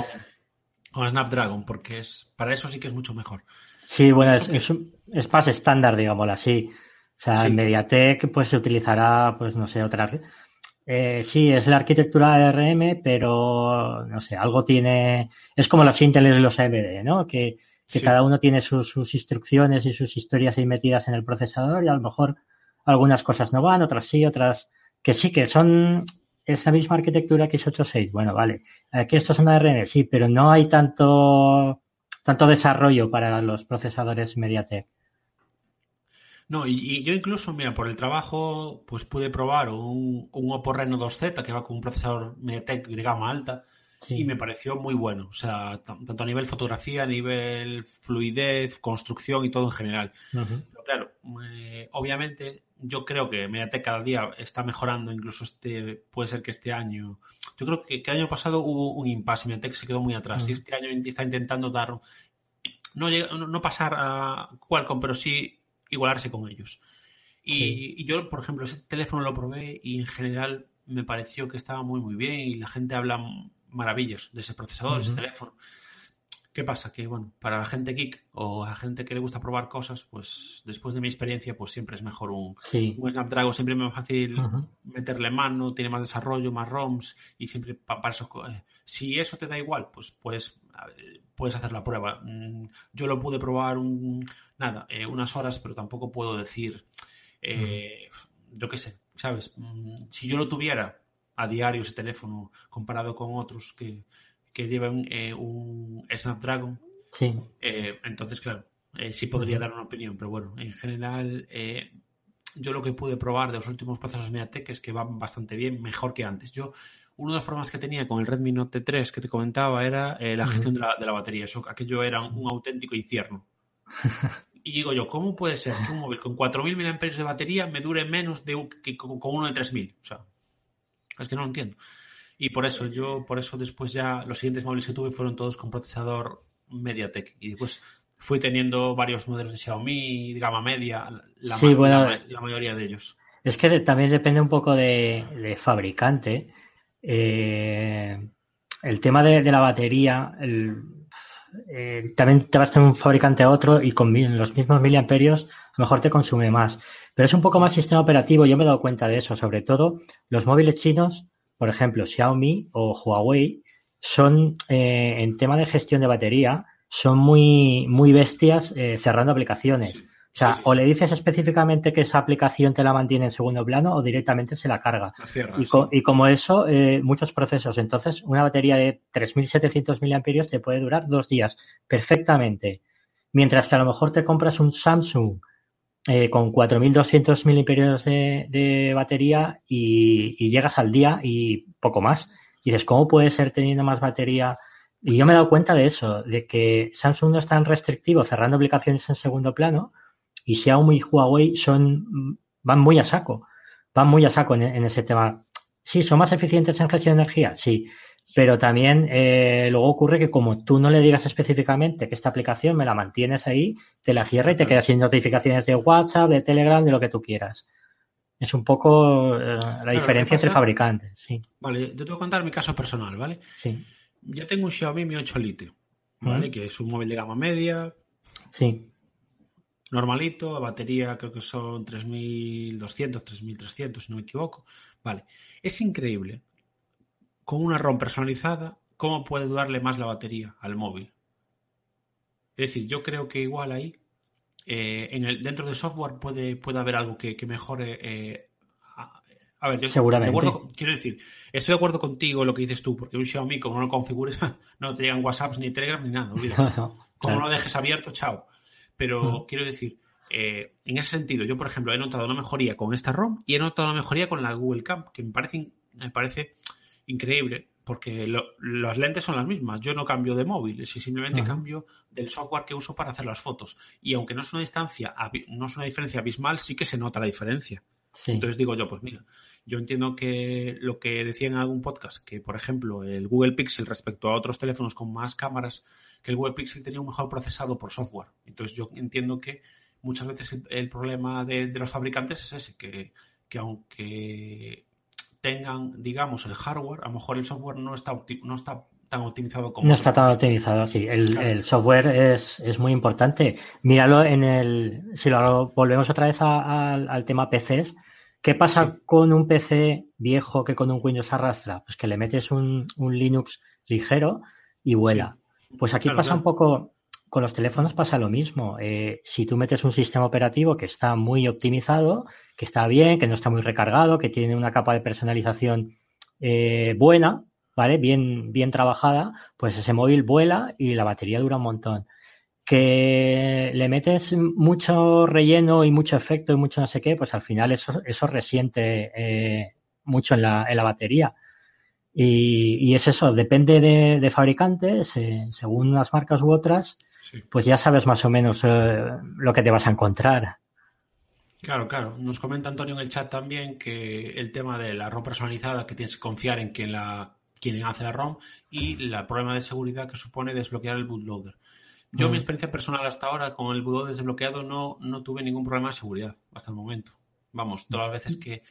con, Snapdragon, porque es para eso sí que es mucho mejor. Sí, bueno, es, es, es más estándar, digámoslo así. O sea, en MediaTek pues se utilizará, pues no sé, otra eh, sí, es la arquitectura ARM, pero no sé, algo tiene. Es como las Intel y los AMD, ¿no? Que, que cada uno tiene sus, sus, instrucciones y sus historias ahí metidas en el procesador y a lo mejor algunas cosas no van, otras sí, otras que sí, que son esa misma arquitectura que x86. Bueno, vale. Aquí esto es una ARM, sí, pero no hay tanto, tanto desarrollo para los procesadores MediaTek. No, y, yo incluso, mira, por el trabajo, pues pude probar un, un Oppo Reno 2Z que va con un procesador MediaTek de gama alta y me pareció muy bueno. O sea, tanto a nivel fotografía, a nivel fluidez, construcción y todo en general. Eh, obviamente yo creo que MediaTek cada día está mejorando, incluso este, puede ser que este año. Yo creo que, el año pasado hubo un impasse, MediaTek se quedó muy atrás y este año está intentando dar. No, no pasar a Qualcomm, pero sí igualarse con ellos. Y, yo, por ejemplo, ese teléfono lo probé y en general me pareció que estaba muy, muy bien y la gente habla maravillas de ese procesador, de ese teléfono. ¿Qué pasa? Que, bueno, para la gente geek o a la gente que le gusta probar cosas, pues después de mi experiencia, pues siempre es mejor un, Snapdragon, siempre es más fácil meterle mano, tiene más desarrollo, más ROMs y siempre para eso. Eh, si eso te da igual, pues puedes, puedes hacer la prueba. Mm, yo lo pude probar un, nada, eh, unas horas, pero tampoco puedo decir, eh, yo qué sé, ¿sabes? Mm, si yo lo tuviera a diario ese teléfono comparado con otros que que llevan eh, un Snapdragon. Sí. Eh, entonces, claro, eh, sí podría dar una opinión, pero bueno, en general, yo lo que pude probar de los últimos procesos MediaTek es que van bastante bien, mejor que antes. Yo, uno de los problemas que tenía con el Redmi Note 3 que te comentaba era la gestión de, la, batería. Eso, aquello era un, auténtico infierno. y digo yo, ¿cómo puede ser que un móvil con 4.000 mAh de batería me dure menos de, que con, con uno de 3.000? O sea, es que no lo entiendo. Y por eso, yo, por eso después ya los siguientes móviles que tuve fueron todos con procesador MediaTek. Y después fui teniendo varios modelos de Xiaomi, gama media, la, la, mayoría de ellos. Es que también depende un poco de, fabricante. Eh, el tema de, la batería, eh, también te vas a tener un fabricante a otro y con los mismos miliamperios a lo mejor te consume más. Pero es un poco más sistema operativo, yo me he dado cuenta de eso, sobre todo los móviles chinos por ejemplo, Xiaomi o Huawei son, eh, en tema de gestión de batería, son muy, muy bestias eh, cerrando aplicaciones. O sea, o le dices específicamente que esa aplicación te la mantiene en segundo plano o directamente se la carga. y, como eso, eh, muchos procesos. Entonces, una batería de 3.700 mAh te puede durar dos días perfectamente. Mientras que a lo mejor te compras un Samsung eh, con 4.200 miliamperios de, de batería y, llegas al día y poco más. Y dices, ¿cómo puede ser teniendo más batería? Y yo me he dado cuenta de eso, de que Samsung no es tan restrictivo cerrando aplicaciones en segundo plano y Xiaomi y Huawei son, van muy a saco, van muy a saco en, en ese tema. Sí, son más eficientes en gestión de energía, sí, pero también eh, luego ocurre que como tú no le digas específicamente que esta aplicación me la mantienes ahí, te la cierra y te quedas sin notificaciones de WhatsApp, de Telegram, de lo que tú quieras. Es un poco eh, la diferencia entre fabricantes, sí. Vale, yo te voy a contar mi caso personal, ¿vale? Sí. Yo tengo un Xiaomi Mi 8 Lite, ¿vale? Que es un móvil de gama media. Sí. Normalito, batería creo que son 3200, 3300, si no me equivoco. Vale. Es increíble con una ROM personalizada, ¿cómo puede darle más la batería al móvil? Es decir, yo creo que igual ahí, eh, en el, dentro de software puede, puede haber algo que, mejore. Eh, a, ver, yo Seguramente. quiero decir, estoy de acuerdo contigo en lo que dices tú, porque un Xiaomi, como no lo configures, no te llegan WhatsApps ni Telegram ni nada. como no lo dejes abierto, chao. Pero mm. quiero decir, eh, en ese sentido, yo, por ejemplo, he notado una mejoría con esta ROM y he notado una mejoría con la Google Cam, que me parece, me parece increíble porque las lentes son las mismas. Yo no cambio de móvil, si simplemente cambio del software que uso para hacer las fotos. Y aunque no es una distancia, no es una diferencia abismal, sí que se nota la diferencia. Entonces digo yo, pues mira, yo entiendo que lo que decía en algún podcast, que por ejemplo el Google Pixel respecto a otros teléfonos con más cámaras, que el Google Pixel tenía un mejor procesado por software. Entonces yo entiendo que muchas veces el, problema de, los fabricantes es ese, que, que aunque tengan, digamos, el hardware, a lo mejor el software no está, no está tan optimizado como. No está tan optimizado, sí. El, software es, es, muy importante. Míralo en el. Si lo volvemos otra vez al tema PCs, ¿qué pasa con un PC viejo que con un Windows arrastra? Pues que le metes un, un Linux ligero y vuela. Pues aquí pasa un poco. Con los teléfonos pasa lo mismo. Eh, si tú metes un sistema operativo que está muy optimizado, que está bien, que no está muy recargado, que tiene una capa de personalización eh, buena, ¿vale? Bien, bien trabajada, pues ese móvil vuela y la batería dura un montón. Que le metes mucho relleno y mucho efecto y mucho no sé qué, pues al final eso, eso resiente eh, mucho en la, en la batería. Y, y, es eso, depende de, de fabricantes, según unas marcas u otras, pues ya sabes más o menos eh, lo que te vas a encontrar. Claro, claro. Nos comenta Antonio en el chat también que el tema de la ROM personalizada, que tienes que confiar en quien la quien hace la ROM y el problema de seguridad que supone desbloquear el bootloader. Yo, mi mm. experiencia personal hasta ahora con el bootloader desbloqueado no, no tuve ningún problema de seguridad hasta el momento. Vamos, todas las veces que,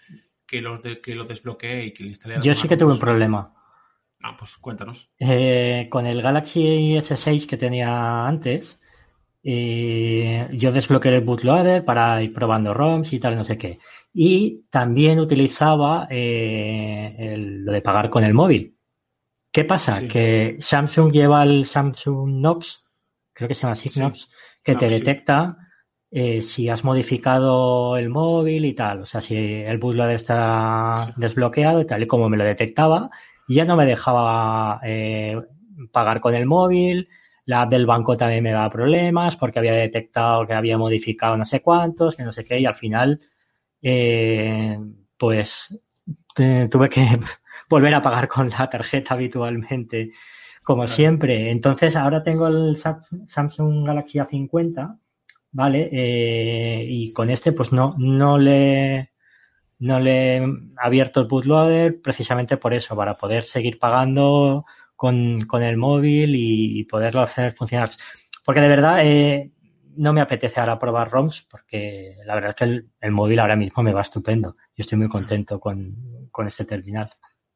que, lo, que lo desbloqueé y que lo instalé. Yo sí que tuve un problema. Ah, pues cuéntanos. Eh, con el Galaxy S6 que tenía antes, eh, yo desbloqueé el bootloader para ir probando ROMs y tal, no sé qué. Y también utilizaba eh, lo de pagar con el móvil. ¿Qué pasa? Que Samsung lleva el Samsung Knox, creo que se llama así, Knox, que te detecta eh, si has modificado el móvil y tal. O sea, si el bootloader está desbloqueado y tal. Y como me lo detectaba, ya no me dejaba eh, pagar con el móvil. La app del banco también me daba problemas porque había detectado que había modificado no sé cuántos, que no sé qué. Y al final, eh, pues tuve que volver a pagar con la tarjeta habitualmente, como siempre. Entonces, ahora tengo el Samsung Galaxy A50, ¿vale? Eh, y con este, pues no, no le, no le he abierto el bootloader precisamente por eso, para poder seguir pagando con, con el móvil y, poderlo hacer funcionar. Porque de verdad, eh, no me apetece ahora probar ROMs porque la verdad es que el, móvil ahora mismo me va estupendo. Yo estoy muy contento con, con este terminal.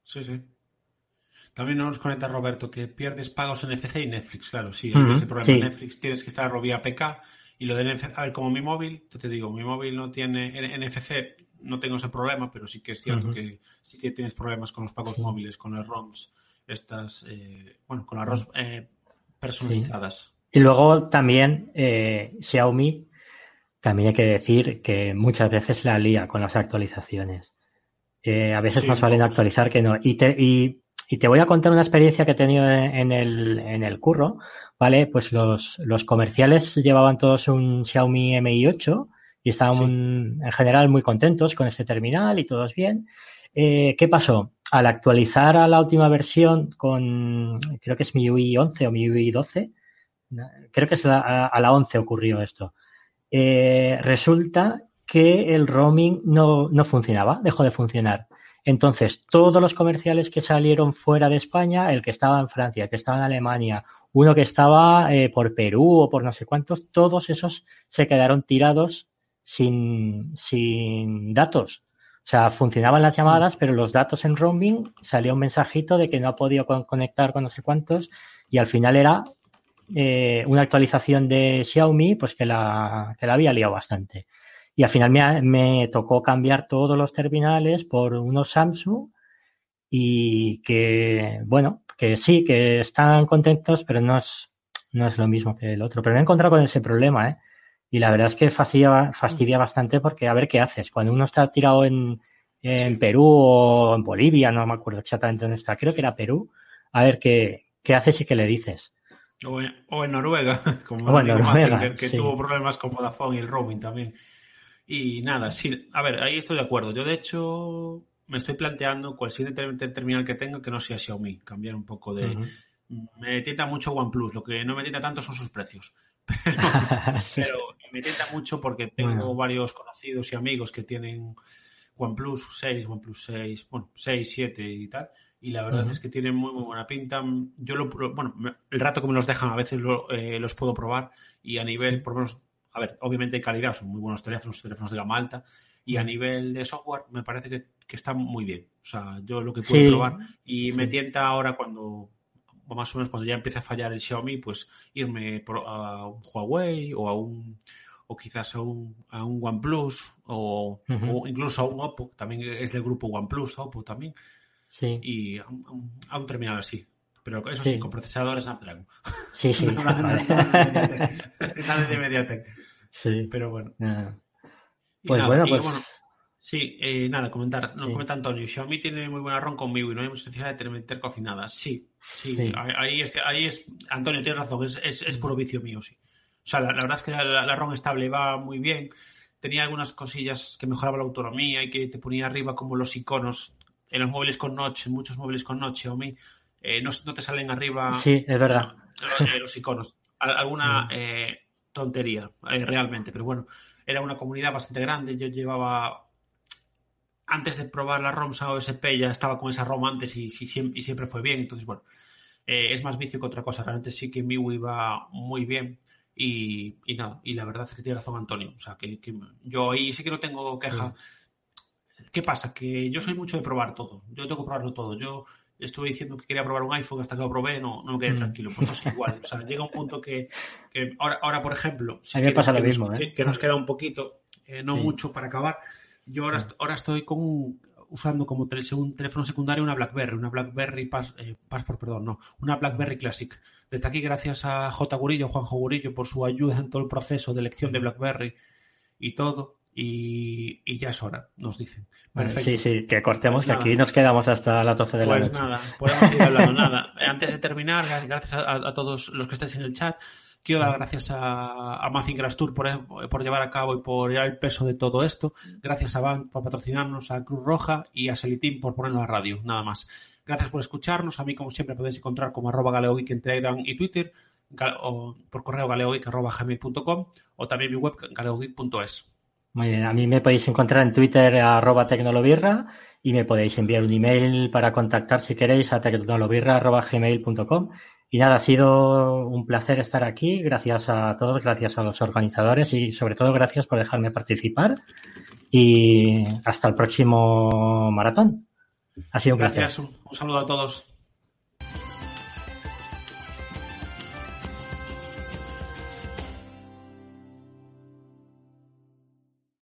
Sí, sí. También nos conecta Roberto que pierdes pagos en NFC y Netflix, claro, sí, ese problema. En Netflix tienes que estar vía PK y lo de NFC, a ver, como mi móvil, te digo, mi móvil no tiene NFC, no tengo ese problema, pero sí que es cierto que sí que tienes problemas con los pagos móviles, con las ROMs, estas, eh, bueno, con las ROMs eh, personalizadas. Y luego también eh, Xiaomi, también hay que decir que muchas veces la lía con las actualizaciones. A veces más valen actualizar que no. Y te, y, y, te voy a contar una experiencia que he tenido en el, en el curro, ¿vale? Pues los, los comerciales llevaban todos un Xiaomi Mi 8 y estaban en general muy contentos con este terminal y todos bien. Eh, ¿Qué pasó? Al actualizar a la última versión con, creo que es MIUI 11 o MIUI 12, creo que es a, a la 11 ocurrió esto. Eh, resulta que el roaming no, no funcionaba, dejó de funcionar. Entonces, todos los comerciales que salieron fuera de España, el que estaba en Francia, el que estaba en Alemania, uno que estaba eh, por Perú o por no sé cuántos, todos esos se quedaron tirados sin, sin datos. O sea, funcionaban las llamadas, pero los datos en roaming salía un mensajito de que no ha podido conectar con no sé cuántos y al final era eh, una actualización de Xiaomi, pues que la, que la había liado bastante. Y al final me, me tocó cambiar todos los terminales por unos Samsung y que, bueno, que sí, que están contentos, pero no es, no es lo mismo que el otro. Pero me he encontrado con ese problema, ¿eh? Y la verdad es que fastidia, fastidia bastante porque a ver qué haces. Cuando uno está tirado en, en Perú o en Bolivia, no me acuerdo exactamente dónde está, creo que era Perú, a ver qué, qué haces y qué le dices. O en, Noruega, como Noruega, que, tuvo problemas con Vodafone y el roaming también. Y nada, sí, a ver, ahí estoy de acuerdo. Yo, de hecho, me estoy planteando cualquier terminal que tenga que no sea Xiaomi, cambiar un poco de... Me tienta mucho OnePlus, lo que no me tienta tanto son sus precios. Pero, me tienta mucho porque tengo varios conocidos y amigos que tienen OnePlus 6, OnePlus 6, bueno, 6, 7 y tal. Y la verdad es que tienen muy, muy buena pinta. Yo, lo, bueno, el rato que me los dejan a veces eh, los puedo probar y a nivel, por lo menos, a ver, obviamente de calidad, son muy buenos teléfonos, teléfonos de gama alta. Y a nivel de software me parece que, que está muy bien. O sea, yo lo que puedo probar y me tienta ahora cuando, más o menos cuando ya empiece a fallar el Xiaomi, pues irme a un Huawei o a un o quizás a un, a un OnePlus o, o, incluso a un Oppo, también es del grupo OnePlus, Oppo también. Sí. Y a un, a un terminal así. Pero eso sí, con procesadores Snapdragon. Sí, sí. Nada de Mediatek. Sí. Pero bueno. Pues bueno, pues... bueno, Sí, eh, nada, comentar. Nos comenta Antonio. Xiaomi tiene muy buen arrón conmigo y no hay necesidad de tener, meter cocinadas. Sí, sí. Ahí, es, ahí es. Antonio, tienes razón. Es, es, es puro vicio mío, sí. O sea, la, verdad es que la, ROM estable va muy bien. Tenía algunas cosillas que mejoraba la autonomía y que te ponía arriba como los iconos en los móviles con noche, en muchos móviles con noche, Xiaomi, eh, no, no, te salen arriba. Sí, es verdad. los, iconos. Alguna eh, tontería, eh, realmente, pero bueno, era una comunidad bastante grande. Yo llevaba antes de probar la ROM OSP ya estaba con esa ROM antes y, y, siempre fue bien. Entonces, bueno, es más vicio que otra cosa. Realmente sí que MIUI va muy bien. Y, nada, y la verdad es que tiene razón Antonio. O sea, que, yo ahí sí que no tengo queja. ¿Qué pasa? Que yo soy mucho de probar todo. Yo tengo que probarlo todo. Yo estuve diciendo que quería probar un iPhone hasta que lo probé, no, no me quedé mm. tranquilo. Pues es igual. O sea, llega un punto que, ahora, ahora, por ejemplo, a mí me pasa lo mismo, ¿eh? que, nos queda un poquito, eh, no mucho para acabar. Yo ahora, ahora estoy con usando como un teléfono secundario una BlackBerry, una BlackBerry eh, Passport, perdón, no, una BlackBerry Classic. Desde aquí, gracias a J. Gurillo, Juanjo Gurillo, por su ayuda en todo el proceso de elección de BlackBerry y todo. Y, ya es hora, nos dicen. Perfecto. Sí, sí, que cortemos, que aquí nos quedamos hasta las 12 de la pues noche. nada, podemos ir hablando nada. Antes de terminar, gracias a todos los que estáis en el chat. Quiero dar gracias a, a Tour por, por, llevar a cabo y por llevar el peso de todo esto. Gracias a Bank por patrocinarnos, a Cruz Roja y a Selitín por ponernos a radio. Nada más. Gracias por escucharnos. A mí, como siempre, podéis encontrar como arroba galeogeek en Telegram y Twitter o por correo galeogeek.com o también mi web galeogeek.es. Muy bien, a mí me podéis encontrar en Twitter arroba tecnolobirra y me podéis enviar un email para contactar si queréis a tecnolobirra.gmail.com y nada, ha sido un placer estar aquí. Gracias a todos, gracias a los organizadores y sobre todo gracias por dejarme participar. Y hasta el próximo maratón. Ha sido un gracias, placer. un saludo a todos.